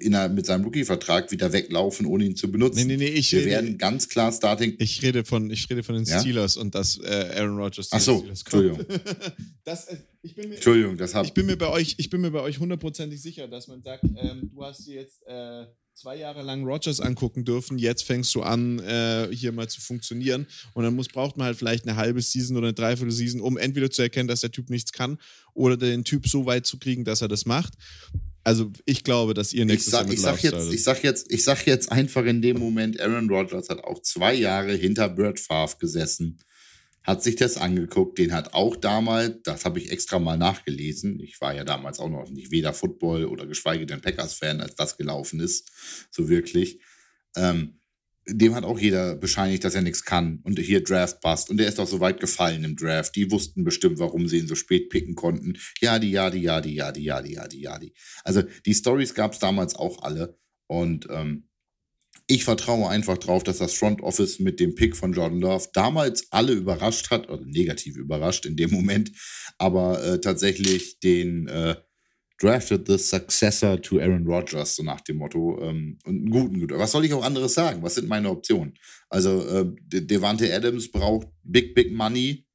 in einer, mit seinem Rookie-Vertrag wieder weglaufen, ohne ihn zu benutzen. Nee, nee, nee, ich Wir rede, werden ganz klar Starting. Ich rede von, ich rede von den Steelers ja? und dass äh, Aaron Rodgers Ach so, Entschuldigung. das, äh, ich bin mir, Entschuldigung, das hab ich bin mir bei euch, ich bin mir bei euch hundertprozentig sicher, dass man sagt, ähm, du hast jetzt äh, zwei Jahre lang Rodgers angucken dürfen, jetzt fängst du an, äh, hier mal zu funktionieren. Und dann muss, braucht man halt vielleicht eine halbe Season oder eine Dreiviertel Season, um entweder zu erkennen, dass der Typ nichts kann oder den Typ so weit zu kriegen, dass er das macht. Also ich glaube, dass ihr nächstes Jahr mit ich sag jetzt, ich sag jetzt, ich sag jetzt einfach in dem Moment, Aaron Rodgers hat auch zwei Jahre hinter Brett Favre gesessen, hat sich das angeguckt, den hat auch damals, das habe ich extra mal nachgelesen, ich war ja damals auch noch nicht weder Football oder geschweige denn Packers-Fan, als das gelaufen ist, so wirklich. Ähm, dem hat auch jeder bescheinigt, dass er nichts kann und hier Draft passt. Und der ist auch so weit gefallen im Draft. Die wussten bestimmt, warum sie ihn so spät picken konnten. Ja, die, ja, die, ja, die, ja, die, ja, die, ja, die, ja, die. Also die Stories gab es damals auch alle. Und ähm, ich vertraue einfach drauf, dass das Front Office mit dem Pick von Jordan Love damals alle überrascht hat, oder negativ überrascht in dem Moment, aber äh, tatsächlich den äh, drafted the successor to Aaron Rodgers, so nach dem Motto. Ähm, und einen guten, guten. Was soll ich auch anderes sagen? Was sind meine Optionen? Also, äh, Devante Adams braucht Big, Big Money,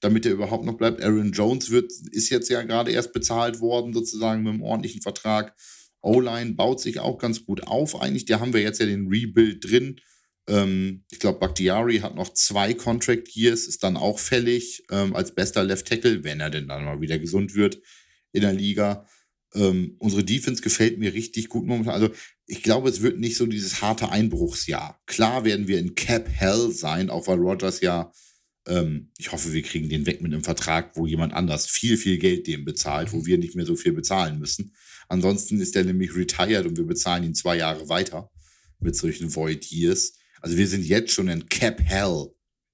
damit er überhaupt noch bleibt. Aaron Jones wird, ist jetzt ja gerade erst bezahlt worden, sozusagen mit einem ordentlichen Vertrag. O-Line baut sich auch ganz gut auf, eigentlich. Da haben wir jetzt ja den Rebuild drin. Ähm, ich glaube, Bakhtiari hat noch zwei Contract Years, ist dann auch fällig ähm, als bester Left Tackle, wenn er denn dann mal wieder gesund wird in der Liga. Ähm, unsere Defense gefällt mir richtig gut momentan. Also ich glaube, es wird nicht so dieses harte Einbruchsjahr. Klar werden wir in Cap Hell sein, auch weil Rogers ja, ähm, ich hoffe, wir kriegen den weg mit einem Vertrag, wo jemand anders viel, viel Geld dem bezahlt, wo wir nicht mehr so viel bezahlen müssen. Ansonsten ist er nämlich retired und wir bezahlen ihn zwei Jahre weiter mit solchen Void Years. Also wir sind jetzt schon in Cap Hell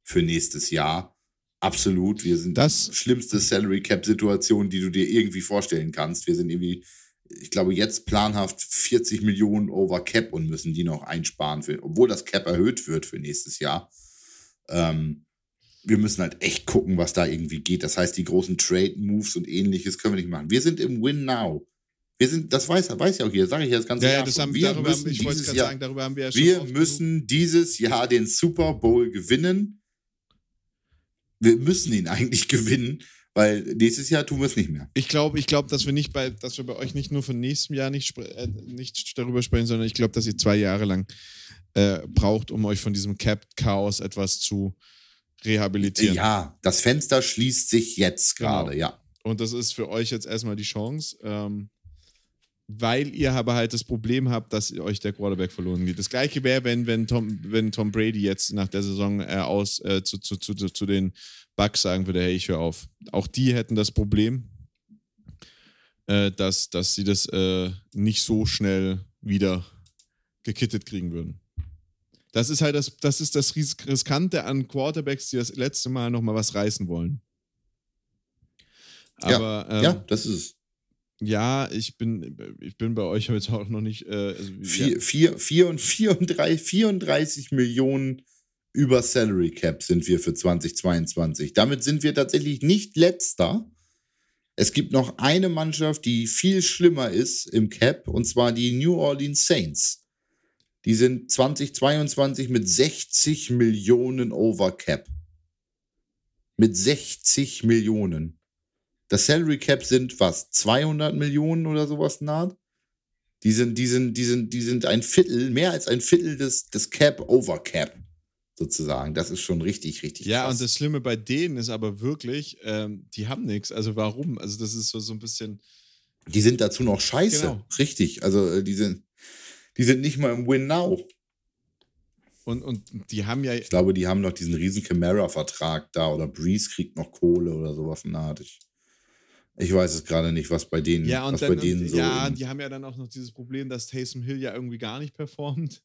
für nächstes Jahr. Absolut. Wir sind das schlimmste Salary Cap Situation, die du dir irgendwie vorstellen kannst. Wir sind irgendwie, ich glaube, jetzt planhaft 40 Millionen over Cap und müssen die noch einsparen, für, obwohl das Cap erhöht wird für nächstes Jahr. Ähm, wir müssen halt echt gucken, was da irgendwie geht. Das heißt, die großen Trade Moves und ähnliches können wir nicht machen. Wir sind im Win Now. Wir sind, das weiß, weiß ja auch hier, sage ich ja das ganze ja, Jahr. Ja, das haben, wir darüber, ich wollte gerade sagen, darüber haben wir ja schon. Wir müssen genug. dieses Jahr den Super Bowl gewinnen wir müssen ihn eigentlich gewinnen, weil nächstes Jahr tun wir es nicht mehr. Ich glaube, ich glaube, dass wir nicht bei, dass wir bei euch nicht nur von nächstem Jahr nicht, äh, nicht darüber sprechen, sondern ich glaube, dass ihr zwei Jahre lang äh, braucht, um euch von diesem Cap-Chaos etwas zu rehabilitieren. Ja, das Fenster schließt sich jetzt Genau. gerade, ja. Und das ist für euch jetzt erstmal die Chance, ähm, weil ihr aber halt das Problem habt, dass euch der Quarterback verloren geht. Das gleiche wäre, wenn, wenn, Tom, wenn Tom Brady jetzt nach der Saison äh, aus äh, zu, zu, zu, zu den Bucks sagen würde, hey, ich höre auf. Auch die hätten das Problem, äh, dass, dass sie das äh, nicht so schnell wieder gekittet kriegen würden. Das ist halt das, das ist das Ris- Riskante an Quarterbacks, die das letzte Mal nochmal was reißen wollen. Aber ähm, ja, das ist es. Ja, ich bin, ich bin bei euch jetzt auch noch nicht. Äh, also, ja, Vier, vier, vier und 34, 34 Millionen über Salary Cap sind wir für 2022. Damit sind wir tatsächlich nicht letzter. Es gibt noch eine Mannschaft, die viel schlimmer ist im Cap, und zwar die New Orleans Saints. Die sind 2022 mit 60 Millionen over Cap. Mit 60 Millionen. Das Salary Cap sind was? 200 Millionen oder sowas naht? Die sind, die sind, die sind, die sind ein Viertel, mehr als ein Viertel des, des Cap over Cap, sozusagen. Das ist schon richtig, richtig ja krass. und das Schlimme bei denen ist aber wirklich, ähm, die haben nichts. Also warum? Also das ist so, so ein bisschen. die sind dazu noch scheiße. Genau. Richtig. Also äh, die sind, die sind nicht mal im Win Now. Und, und die haben ja. Ich glaube, die haben noch diesen riesen Camara-Vertrag da oder Breeze kriegt noch Kohle oder sowas Art. Ich, ich weiß es gerade nicht, was bei denen, Ja, und was dann, bei denen und, so. ja, die haben ja dann auch noch dieses Problem, dass Taysom Hill ja irgendwie gar nicht performt.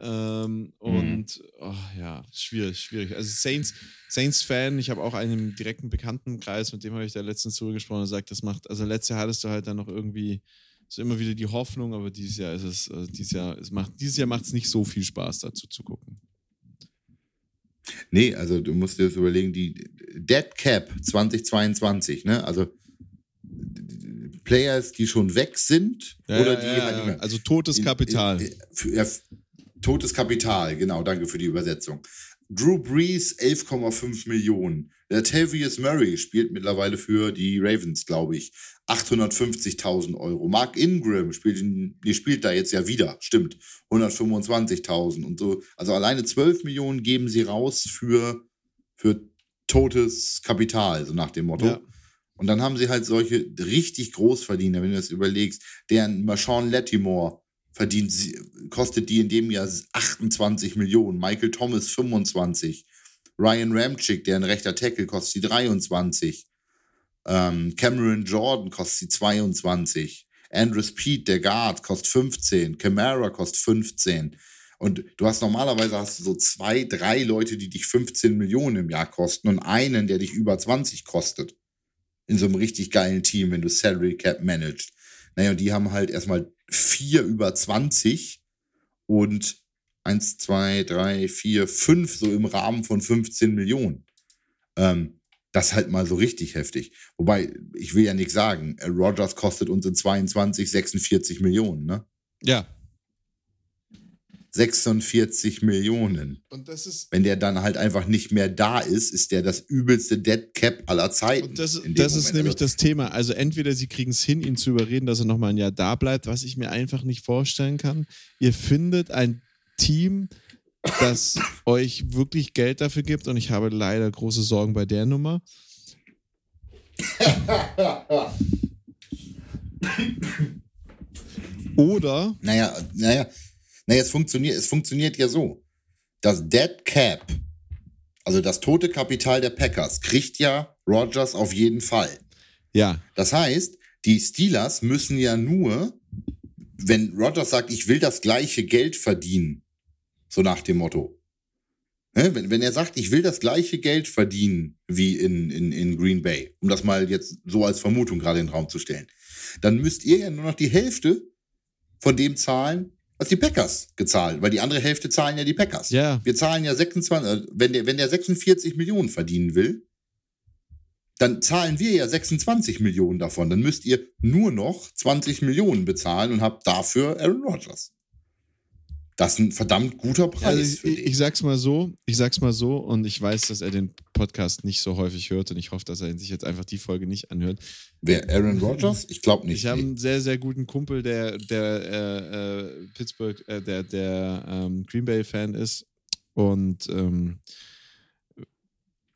Ähm, und oh, ja, schwierig, schwierig. Also Saints, Saints-Fan, ich habe auch einen direkten Bekanntenkreis, mit dem habe ich da letztens drüber gesprochen und sagt, das macht, also letztes Jahr hattest du halt dann noch irgendwie so immer wieder die Hoffnung, aber dieses Jahr ist es, also dieses Jahr, es macht, dieses Jahr macht es nicht so viel Spaß, dazu zu gucken. Nee, also du musst dir das überlegen, die Dead Cap 2022, ne? Also Players, die schon weg sind Ja, oder die ja, halt ja. Also totes Kapital. In, in, für, totes Kapital, genau, danke für die Übersetzung. Drew Brees 11,5 Millionen. Der Tavius Murray spielt mittlerweile für die Ravens, glaube ich, 850.000 Euro. Mark Ingram spielt, die spielt da jetzt ja wieder, stimmt, 125.000 und so. Also alleine 12 Millionen geben sie raus für, für totes Kapital, so nach dem Motto. Ja. Und dann haben sie halt solche richtig Großverdiener, wenn du das überlegst, deren Marshawn Lattimore verdient, kostet die in dem Jahr 28 Millionen, Michael Thomas 25, Ryan Ramchick, der ein rechter Tackle, kostet sie 23, ähm, Cameron Jordan kostet sie 22, Andrews Pete, der Guard, kostet 15, Camara kostet 15. Und du hast normalerweise hast du so zwei, drei Leute, die dich 15 Millionen im Jahr kosten und einen, der dich über 20 kostet. In so einem richtig geilen Team, wenn du Salary Cap managst. Naja, die haben halt erstmal vier über 20 und eins, zwei, drei, vier, fünf so im Rahmen von 15 Millionen. Ähm, das halt mal so richtig heftig. Wobei, ich will ja nichts sagen, Rogers kostet uns in 22 46 Millionen, ne? Ja. 46 Millionen. Und das ist, Wenn der dann halt einfach nicht mehr da ist, ist der das übelste Dead Cap aller Zeiten. Und das, das ist nämlich das Thema. Also entweder sie kriegen es hin, ihn zu überreden, dass er nochmal ein Jahr da bleibt, was ich mir einfach nicht vorstellen kann. Ihr findet ein Team, das euch wirklich Geld dafür gibt und ich habe leider große Sorgen bei der Nummer. Oder Naja, naja, naja, es funktioniert, es funktioniert ja so. Das Dead Cap, also das tote Kapital der Packers, kriegt ja Rogers auf jeden Fall. ja, Das heißt, die Steelers müssen ja nur, wenn Rogers sagt, ich will das gleiche Geld verdienen, so nach dem Motto. Wenn, wenn er sagt, ich will das gleiche Geld verdienen wie in, in, in Green Bay, um das mal jetzt so als Vermutung gerade in den Raum zu stellen, dann müsst ihr ja nur noch die Hälfte von dem zahlen, was die Packers gezahlt, weil die andere Hälfte zahlen ja die Packers. ja, Wir zahlen ja 26, äh, wenn der, wenn der 46 Millionen verdienen will, dann zahlen wir ja 26 Millionen davon. Dann müsst ihr nur noch 20 Millionen bezahlen und habt dafür Aaron Rodgers. Das ist ein verdammt guter Preis. Also ich, ich sag's mal so, ich sag's mal so und ich weiß, dass er den Podcast nicht so häufig hört und ich hoffe, dass er sich jetzt einfach die Folge nicht anhört. Wer Aaron Rodgers? Ich glaube nicht. Ich habe einen sehr, sehr guten Kumpel, der, der äh, äh, Pittsburgh, äh, der, der ähm, Green Bay-Fan ist. Und ähm,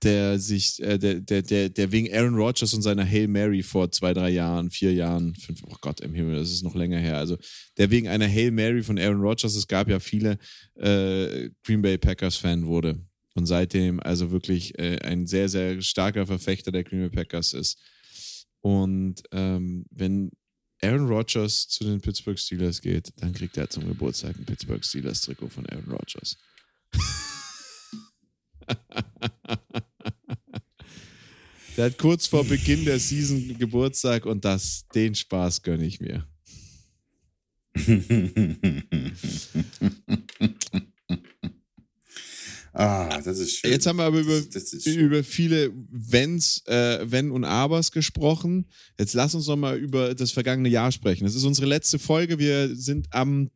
der sich, äh, der, der, der, der wegen Aaron Rodgers und seiner Hail Mary vor zwei, drei Jahren, vier Jahren, fünf, oh Gott im Himmel, das ist noch länger her. Also der wegen einer Hail Mary von Aaron Rodgers, es gab ja viele äh, Green Bay Packers-Fan wurde. Und seitdem also wirklich äh, ein sehr, sehr starker Verfechter der Green Bay Packers ist. Und ähm, wenn Aaron Rodgers zu den Pittsburgh Steelers geht, dann kriegt er zum Geburtstag ein Pittsburgh Steelers Trikot von Aaron Rodgers. der hat kurz vor Beginn der Season Geburtstag und das, den Spaß gönne ich mir. Ah, das ist schön. Jetzt haben wir aber über, über viele Wenns, äh, Wenn und Abers gesprochen. Jetzt lass uns noch mal über das vergangene Jahr sprechen. Das ist unsere letzte Folge. Wir sind am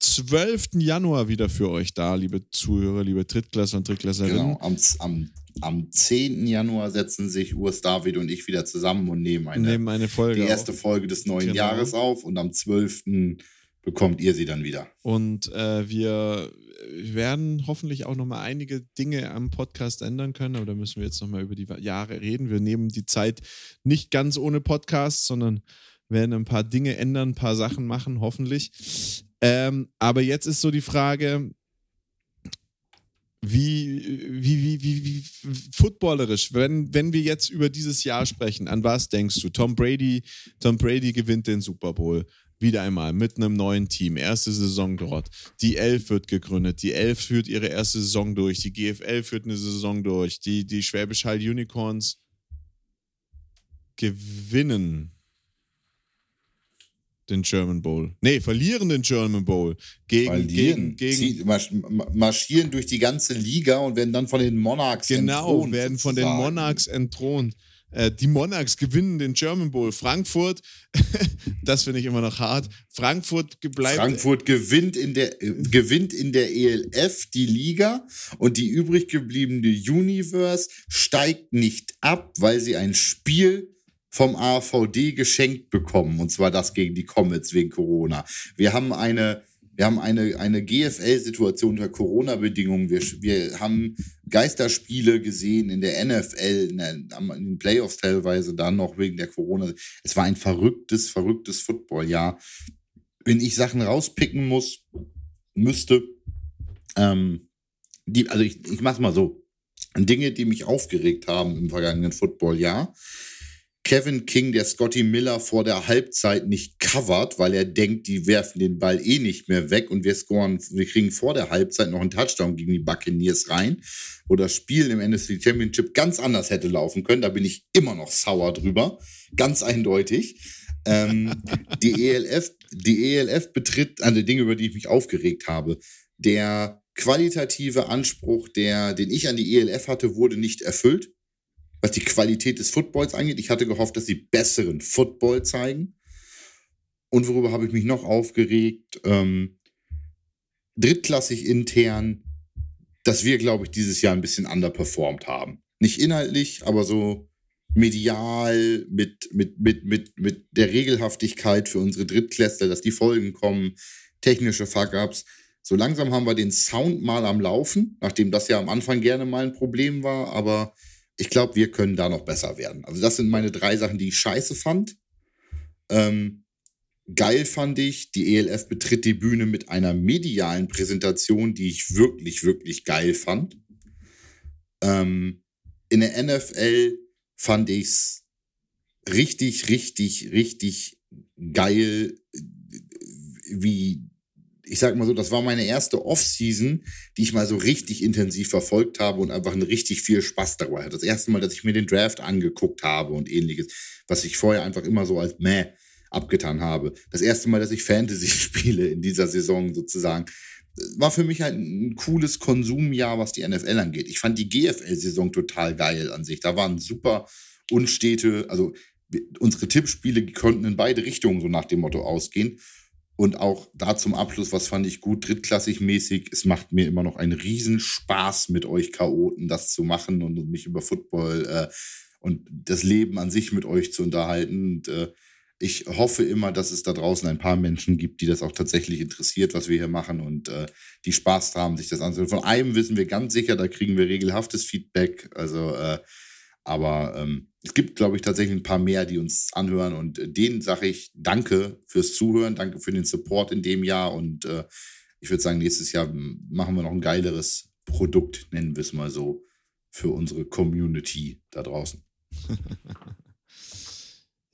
12. Januar wieder für euch da, liebe Zuhörer, liebe Drittklässler und Drittklässlerinnen. Genau, am, am, am 10. Januar setzen sich Urs David und ich wieder zusammen und nehmen eine, nehmen eine Folge die erste auf. Folge des neuen genau. Jahres auf und am 12 bekommt ihr sie dann wieder. Und äh, wir werden hoffentlich auch nochmal einige Dinge am Podcast ändern können, aber da müssen wir jetzt nochmal über die Jahre reden. Wir nehmen die Zeit nicht ganz ohne Podcast, sondern werden ein paar Dinge ändern, ein paar Sachen machen, hoffentlich. Ähm, aber jetzt ist so die Frage, wie, wie, wie, wie, wie footballerisch, wenn, wenn wir jetzt über dieses Jahr sprechen, an was denkst du? Tom Brady, Tom Brady gewinnt den Super Bowl wieder einmal mit einem neuen Team. Erste Saison dort. Die Elf wird gegründet. Die Elf führt ihre erste Saison durch. Die GFL führt eine Saison durch. Die, die Schwäbisch Hall Unicorns gewinnen den German Bowl. Nee, verlieren den German Bowl. Gegen, gegen, gegen marschieren durch die ganze Liga und werden dann von den Monarchs genau, entthront. Genau, werden von den Monarchs entthront. Äh, die Monarchs gewinnen den German Bowl. Frankfurt, das finde ich immer noch hart. Frankfurt bleibt. Frankfurt gewinnt in, der, äh, gewinnt in der ELF die Liga und die übrig gebliebene Universe steigt nicht ab, weil sie ein Spiel vom AVD geschenkt bekommen. Und zwar das gegen die Comets wegen Corona. Wir haben eine wir haben eine, eine GFL-Situation unter Corona-Bedingungen. Wir, wir haben Geisterspiele gesehen in der NFL, in, der, in den Playoffs teilweise dann noch wegen der Corona. Es war ein verrücktes, verrücktes Football-Jahr. Wenn ich Sachen rauspicken muss, müsste, ähm, die, also ich, ich mach's mal so. Dinge, die mich aufgeregt haben im vergangenen Football-Jahr, Kevin King, der Scotty Miller vor der Halbzeit nicht covert, weil er denkt, die werfen den Ball eh nicht mehr weg und wir scoren, wir kriegen vor der Halbzeit noch einen Touchdown gegen die Buccaneers rein. Oder das Spiel im NFC Championship ganz anders hätte laufen können. Da bin ich immer noch sauer drüber. Ganz eindeutig. ähm, die ELF, die ELF betritt an die Dinge, über die ich mich aufgeregt habe. Der qualitative Anspruch, der, den ich an die ELF hatte, wurde nicht erfüllt was die Qualität des Footballs angeht. Ich hatte gehofft, dass sie besseren Football zeigen. Und worüber habe ich mich noch aufgeregt? Ähm, drittklassig intern, dass wir, glaube ich, dieses Jahr ein bisschen underperformed haben. Nicht inhaltlich, aber so medial mit, mit, mit, mit, mit der Regelhaftigkeit für unsere Drittklässler, dass die Folgen kommen, technische Fuck-Ups. So langsam haben wir den Sound mal am Laufen, nachdem das ja am Anfang gerne mal ein Problem war, aber ich glaube, wir können da noch besser werden. Also das sind meine drei Sachen, die ich scheiße fand. Ähm, geil fand ich, die ELF betritt die Bühne mit einer medialen Präsentation, die ich wirklich, wirklich geil fand. Ähm, in der NFL fand ich es richtig, richtig, richtig geil, wie ich sag mal so, das war meine erste Off-Season, die ich mal so richtig intensiv verfolgt habe und einfach richtig viel Spaß dabei hatte. Das erste Mal, dass ich mir den Draft angeguckt habe und ähnliches, was ich vorher einfach immer so als meh abgetan habe. Das erste Mal, dass ich Fantasy spiele in dieser Saison sozusagen, war für mich halt ein cooles Konsumjahr, was die NFL angeht. Ich fand die GFL-Saison total geil an sich. Da waren super unstete, also unsere Tippspiele konnten in beide Richtungen so nach dem Motto ausgehen. Und auch da zum Abschluss, was fand ich gut, drittklassig mäßig. Es macht mir immer noch einen Riesenspaß mit euch Chaoten, das zu machen und mich über Football äh, und das Leben an sich mit euch zu unterhalten. Und, äh, ich hoffe immer, dass es da draußen ein paar Menschen gibt, die das auch tatsächlich interessiert, was wir hier machen und äh, die Spaß haben, sich das anzuhören. Von einem wissen wir ganz sicher, da kriegen wir regelhaftes Feedback. Also, äh, aber ähm, es gibt, glaube ich, tatsächlich ein paar mehr, die uns anhören und äh, denen sage ich Danke fürs Zuhören, danke für den Support in dem Jahr und äh, ich würde sagen, nächstes Jahr machen wir noch ein geileres Produkt, nennen wir es mal so, für unsere Community da draußen.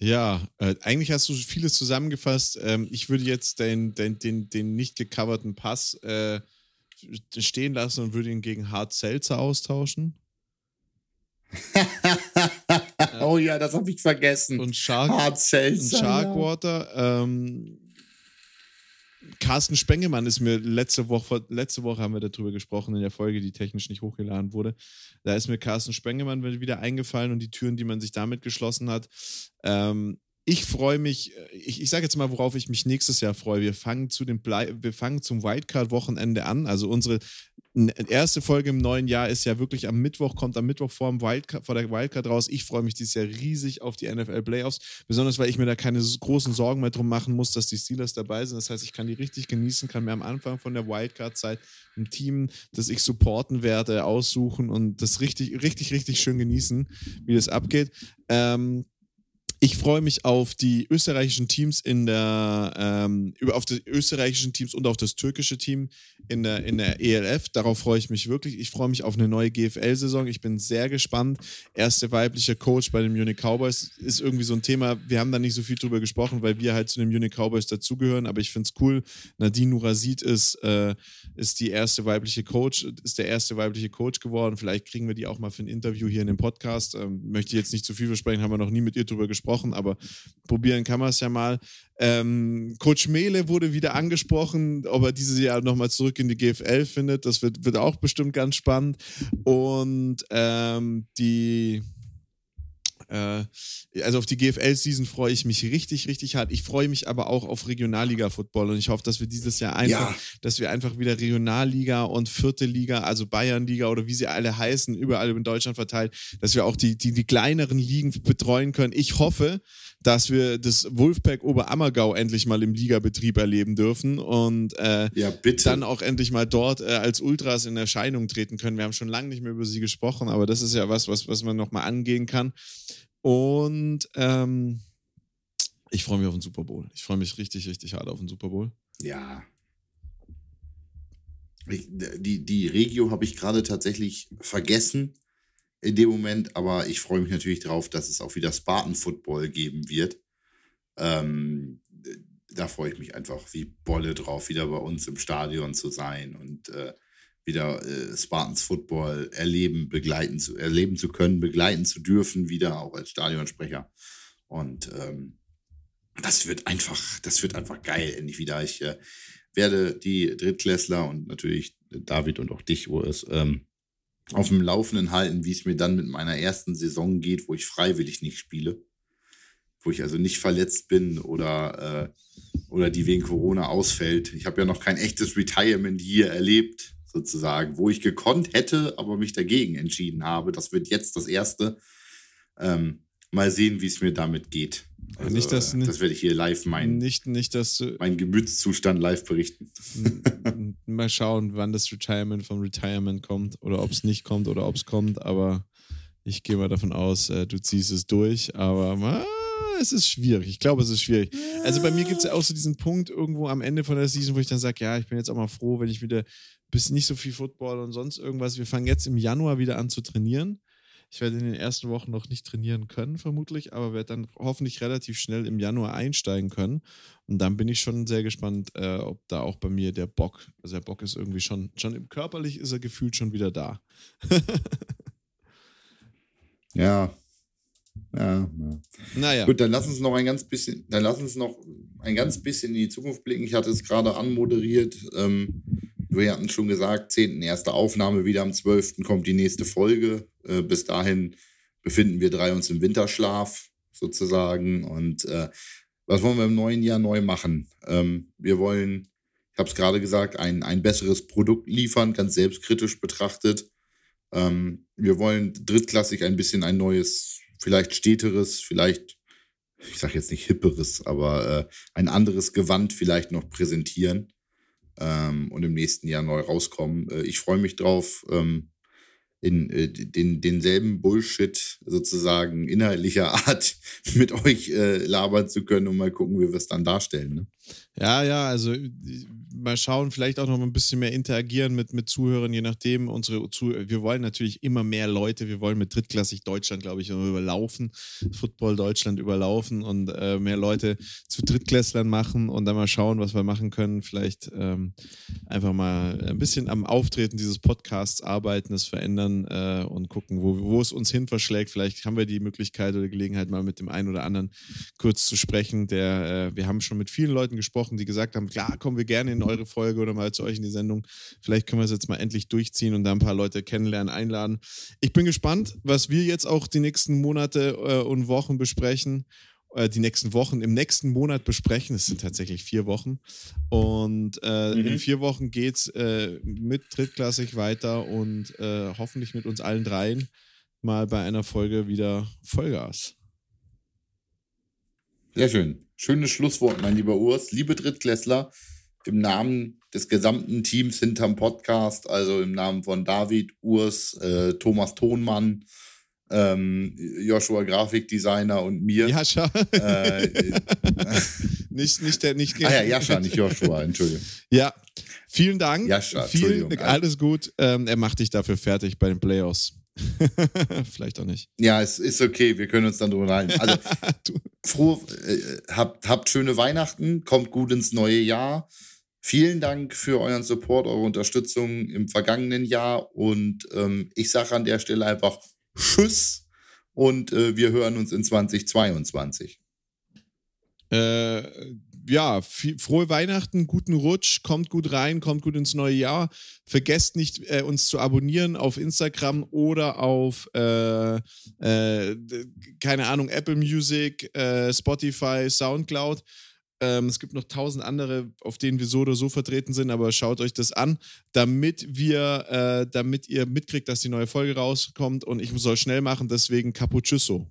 Ja, äh, eigentlich hast du vieles zusammengefasst. Ähm, ich würde jetzt den, den, den, den nicht gecoverten Pass äh, stehen lassen und würde ihn gegen Hard Seltzer austauschen. oh ja, das habe ich vergessen. Und Shark, Hard Seltzer. Und Sharkwater. Ja. Ähm, Carsten Spengemann ist mir letzte Woche, letzte Woche haben wir darüber gesprochen in der Folge, die technisch nicht hochgeladen wurde. Da ist mir Carsten Spengemann wieder eingefallen und die Türen, die man sich damit geschlossen hat. Ähm, ich freue mich, ich, ich sage jetzt mal, worauf ich mich nächstes Jahr freue. Wir fangen, zu dem Blei wir fangen zum Wildcard-Wochenende an. Also unsere erste Folge im neuen Jahr ist ja wirklich am Mittwoch, kommt am Mittwoch vor, dem Wildcard, vor der Wildcard raus. Ich freue mich dieses Jahr riesig auf die NFL Playoffs, besonders weil ich mir da keine großen Sorgen mehr drum machen muss, dass die Steelers dabei sind. Das heißt, ich kann die richtig genießen, kann mir am Anfang von der Wildcard-Zeit ein Team, das ich supporten werde, aussuchen und das richtig, richtig, richtig schön genießen, wie das abgeht. Ähm, ich freue mich auf die österreichischen Teams in der, ähm, auf die österreichischen Teams und auf das türkische Team in der, in der ELF. Darauf freue ich mich wirklich. Ich freue mich auf eine neue GFL-Saison. Ich bin sehr gespannt. Erste weibliche Coach bei den Munich Cowboys ist irgendwie so ein Thema. Wir haben da nicht so viel drüber gesprochen, weil wir halt zu den Munich Cowboys dazugehören. Aber ich finde es cool. Nadine Nurasid ist, äh, ist die erste weibliche Coach, ist der erste weibliche Coach geworden. Vielleicht kriegen wir die auch mal für ein Interview hier in dem Podcast. Ähm, möchte jetzt nicht zu viel versprechen, haben wir noch nie mit ihr drüber gesprochen, aber probieren kann man es ja mal. Ähm, Coach Mele wurde wieder angesprochen, ob er dieses Jahr nochmal zurück in die GFL findet. Das wird, wird auch bestimmt ganz spannend. Und ähm, die äh, also auf die GFL-Season freue ich mich richtig, richtig hart. Ich freue mich aber auch auf Regionalliga-Football und ich hoffe, dass wir dieses Jahr einfach, ja. dass wir einfach wieder Regionalliga und vierte Liga, also Bayernliga oder wie sie alle heißen, überall in Deutschland verteilt, dass wir auch die, die, die kleineren Ligen betreuen können. Ich hoffe, dass wir das Wolfpack Oberammergau endlich mal im Ligabetrieb erleben dürfen und äh, ja, dann auch endlich mal dort äh, als Ultras in Erscheinung treten können. Wir haben schon lange nicht mehr über sie gesprochen, aber das ist ja was, was, was man nochmal angehen kann. Und ähm, ich freue mich auf den Super Bowl. Ich freue mich richtig, richtig hart auf den Super Bowl. Ja. Ich, die, die Regio habe ich gerade tatsächlich vergessen in dem Moment, aber ich freue mich natürlich darauf, dass es auch wieder Spartan Football geben wird. Ähm, da freue ich mich einfach wie Bolle drauf, wieder bei uns im Stadion zu sein und äh, wieder äh, Spartans Football erleben, begleiten zu, erleben zu können, begleiten zu dürfen, wieder auch als Stadionsprecher. Und ähm, das wird einfach, das wird einfach geil, endlich wieder. Ich äh, werde die Drittklässler und natürlich David und auch dich, wo es ähm, auf dem Laufenden halten, wie es mir dann mit meiner ersten Saison geht, wo ich freiwillig nicht spiele. Wo ich also nicht verletzt bin oder, äh, oder die wegen Corona ausfällt. Ich habe ja noch kein echtes Retirement hier erlebt sozusagen, wo ich gekonnt hätte, aber mich dagegen entschieden habe. Das wird jetzt das erste. Ähm, mal sehen, wie es mir damit geht. Also, nicht, dass, äh, das werde ich hier live meinen. Nicht, nicht, dass meinen Gemütszustand live berichten. mal schauen, wann das Retirement vom Retirement kommt oder ob es nicht kommt oder ob es kommt, aber ich gehe mal davon aus, äh, du ziehst es durch, aber ah, es ist schwierig. Ich glaube, es ist schwierig. Also bei mir gibt es ja auch so diesen Punkt irgendwo am Ende von der Season, wo ich dann sage, ja, ich bin jetzt auch mal froh, wenn ich wieder bis nicht so viel Football und sonst irgendwas. Wir fangen jetzt im Januar wieder an zu trainieren. Ich werde in den ersten Wochen noch nicht trainieren können, vermutlich, aber werde dann hoffentlich relativ schnell im Januar einsteigen können. Und dann bin ich schon sehr gespannt, äh, ob da auch bei mir der Bock, also der Bock ist irgendwie schon, schon körperlich ist er gefühlt schon wieder da. ja. Ja, ja. Naja. Gut, dann lass uns noch ein ganz bisschen, dann lass uns noch ein ganz bisschen in die Zukunft blicken. Ich hatte es gerade anmoderiert. Ähm, wir hatten schon gesagt, 10. erste Aufnahme, wieder am 12. kommt die nächste Folge. Äh, bis dahin befinden wir drei uns im Winterschlaf sozusagen. Und äh, was wollen wir im neuen Jahr neu machen? Ähm, wir wollen, ich habe es gerade gesagt, ein, ein besseres Produkt liefern, ganz selbstkritisch betrachtet. Ähm, wir wollen drittklassig ein bisschen ein neues, vielleicht steteres, vielleicht ich sage jetzt nicht hipperes, aber äh, ein anderes Gewand vielleicht noch präsentieren ähm, und im nächsten Jahr neu rauskommen. Äh, ich freue mich drauf. Ähm, in äh, den, denselben Bullshit sozusagen inhaltlicher Art mit euch äh, labern zu können und mal gucken, wie wir es dann darstellen. Ne? Ja, ja, also mal schauen, vielleicht auch noch ein bisschen mehr interagieren mit, mit Zuhörern, je nachdem. Unsere Zuh wir wollen natürlich immer mehr Leute, wir wollen mit drittklassig Deutschland, glaube ich, überlaufen, Football Deutschland überlaufen und äh, mehr Leute zu Drittklässlern machen und dann mal schauen, was wir machen können. Vielleicht ähm, einfach mal ein bisschen am Auftreten dieses Podcasts arbeiten, es verändern äh, und gucken, wo, wo es uns hin verschlägt. Vielleicht haben wir die Möglichkeit oder Gelegenheit, mal mit dem einen oder anderen kurz zu sprechen. Der, äh, wir haben schon mit vielen Leuten gesprochen, die gesagt haben, klar, kommen wir gerne in eure Folge oder mal zu euch in die Sendung. Vielleicht können wir es jetzt mal endlich durchziehen und da ein paar Leute kennenlernen, einladen. Ich bin gespannt, was wir jetzt auch die nächsten Monate äh, und Wochen besprechen äh, die nächsten Wochen im nächsten Monat besprechen. Es sind tatsächlich vier Wochen. Und äh, mhm. in vier Wochen geht es äh, mit drittklassig weiter und äh, hoffentlich mit uns allen dreien mal bei einer Folge wieder Vollgas. Sehr schön. Schönes Schlusswort, mein lieber Urs. Liebe Drittklässler, im Namen des gesamten Teams hinterm Podcast, also im Namen von David, Urs, äh, Thomas Tonmann, ähm, Joshua Grafikdesigner und mir. Jascha. Äh, nicht, nicht der, nicht. Ah ja, Jascha, nicht Joshua, Entschuldigung. Ja, vielen Dank. Jascha, vielen, alles gut. Ähm, er macht dich dafür fertig bei den Playoffs. Vielleicht auch nicht. Ja, es ist okay, wir können uns dann drüber halten. Also, froh, äh, habt, habt schöne Weihnachten, kommt gut ins neue Jahr. Vielen Dank für euren Support, eure Unterstützung im vergangenen Jahr und ähm, ich sage an der Stelle einfach Tschüss und äh, wir hören uns in 2022. Äh, ja, frohe Weihnachten, guten Rutsch, kommt gut rein, kommt gut ins neue Jahr. Vergesst nicht, äh, uns zu abonnieren auf Instagram oder auf, äh, äh, keine Ahnung, Apple Music, äh, Spotify, Soundcloud. Ähm, es gibt noch tausend andere, auf denen wir so oder so vertreten sind, aber schaut euch das an, damit wir, äh, damit ihr mitkriegt, dass die neue Folge rauskommt und ich soll schnell machen, deswegen Capuchusso.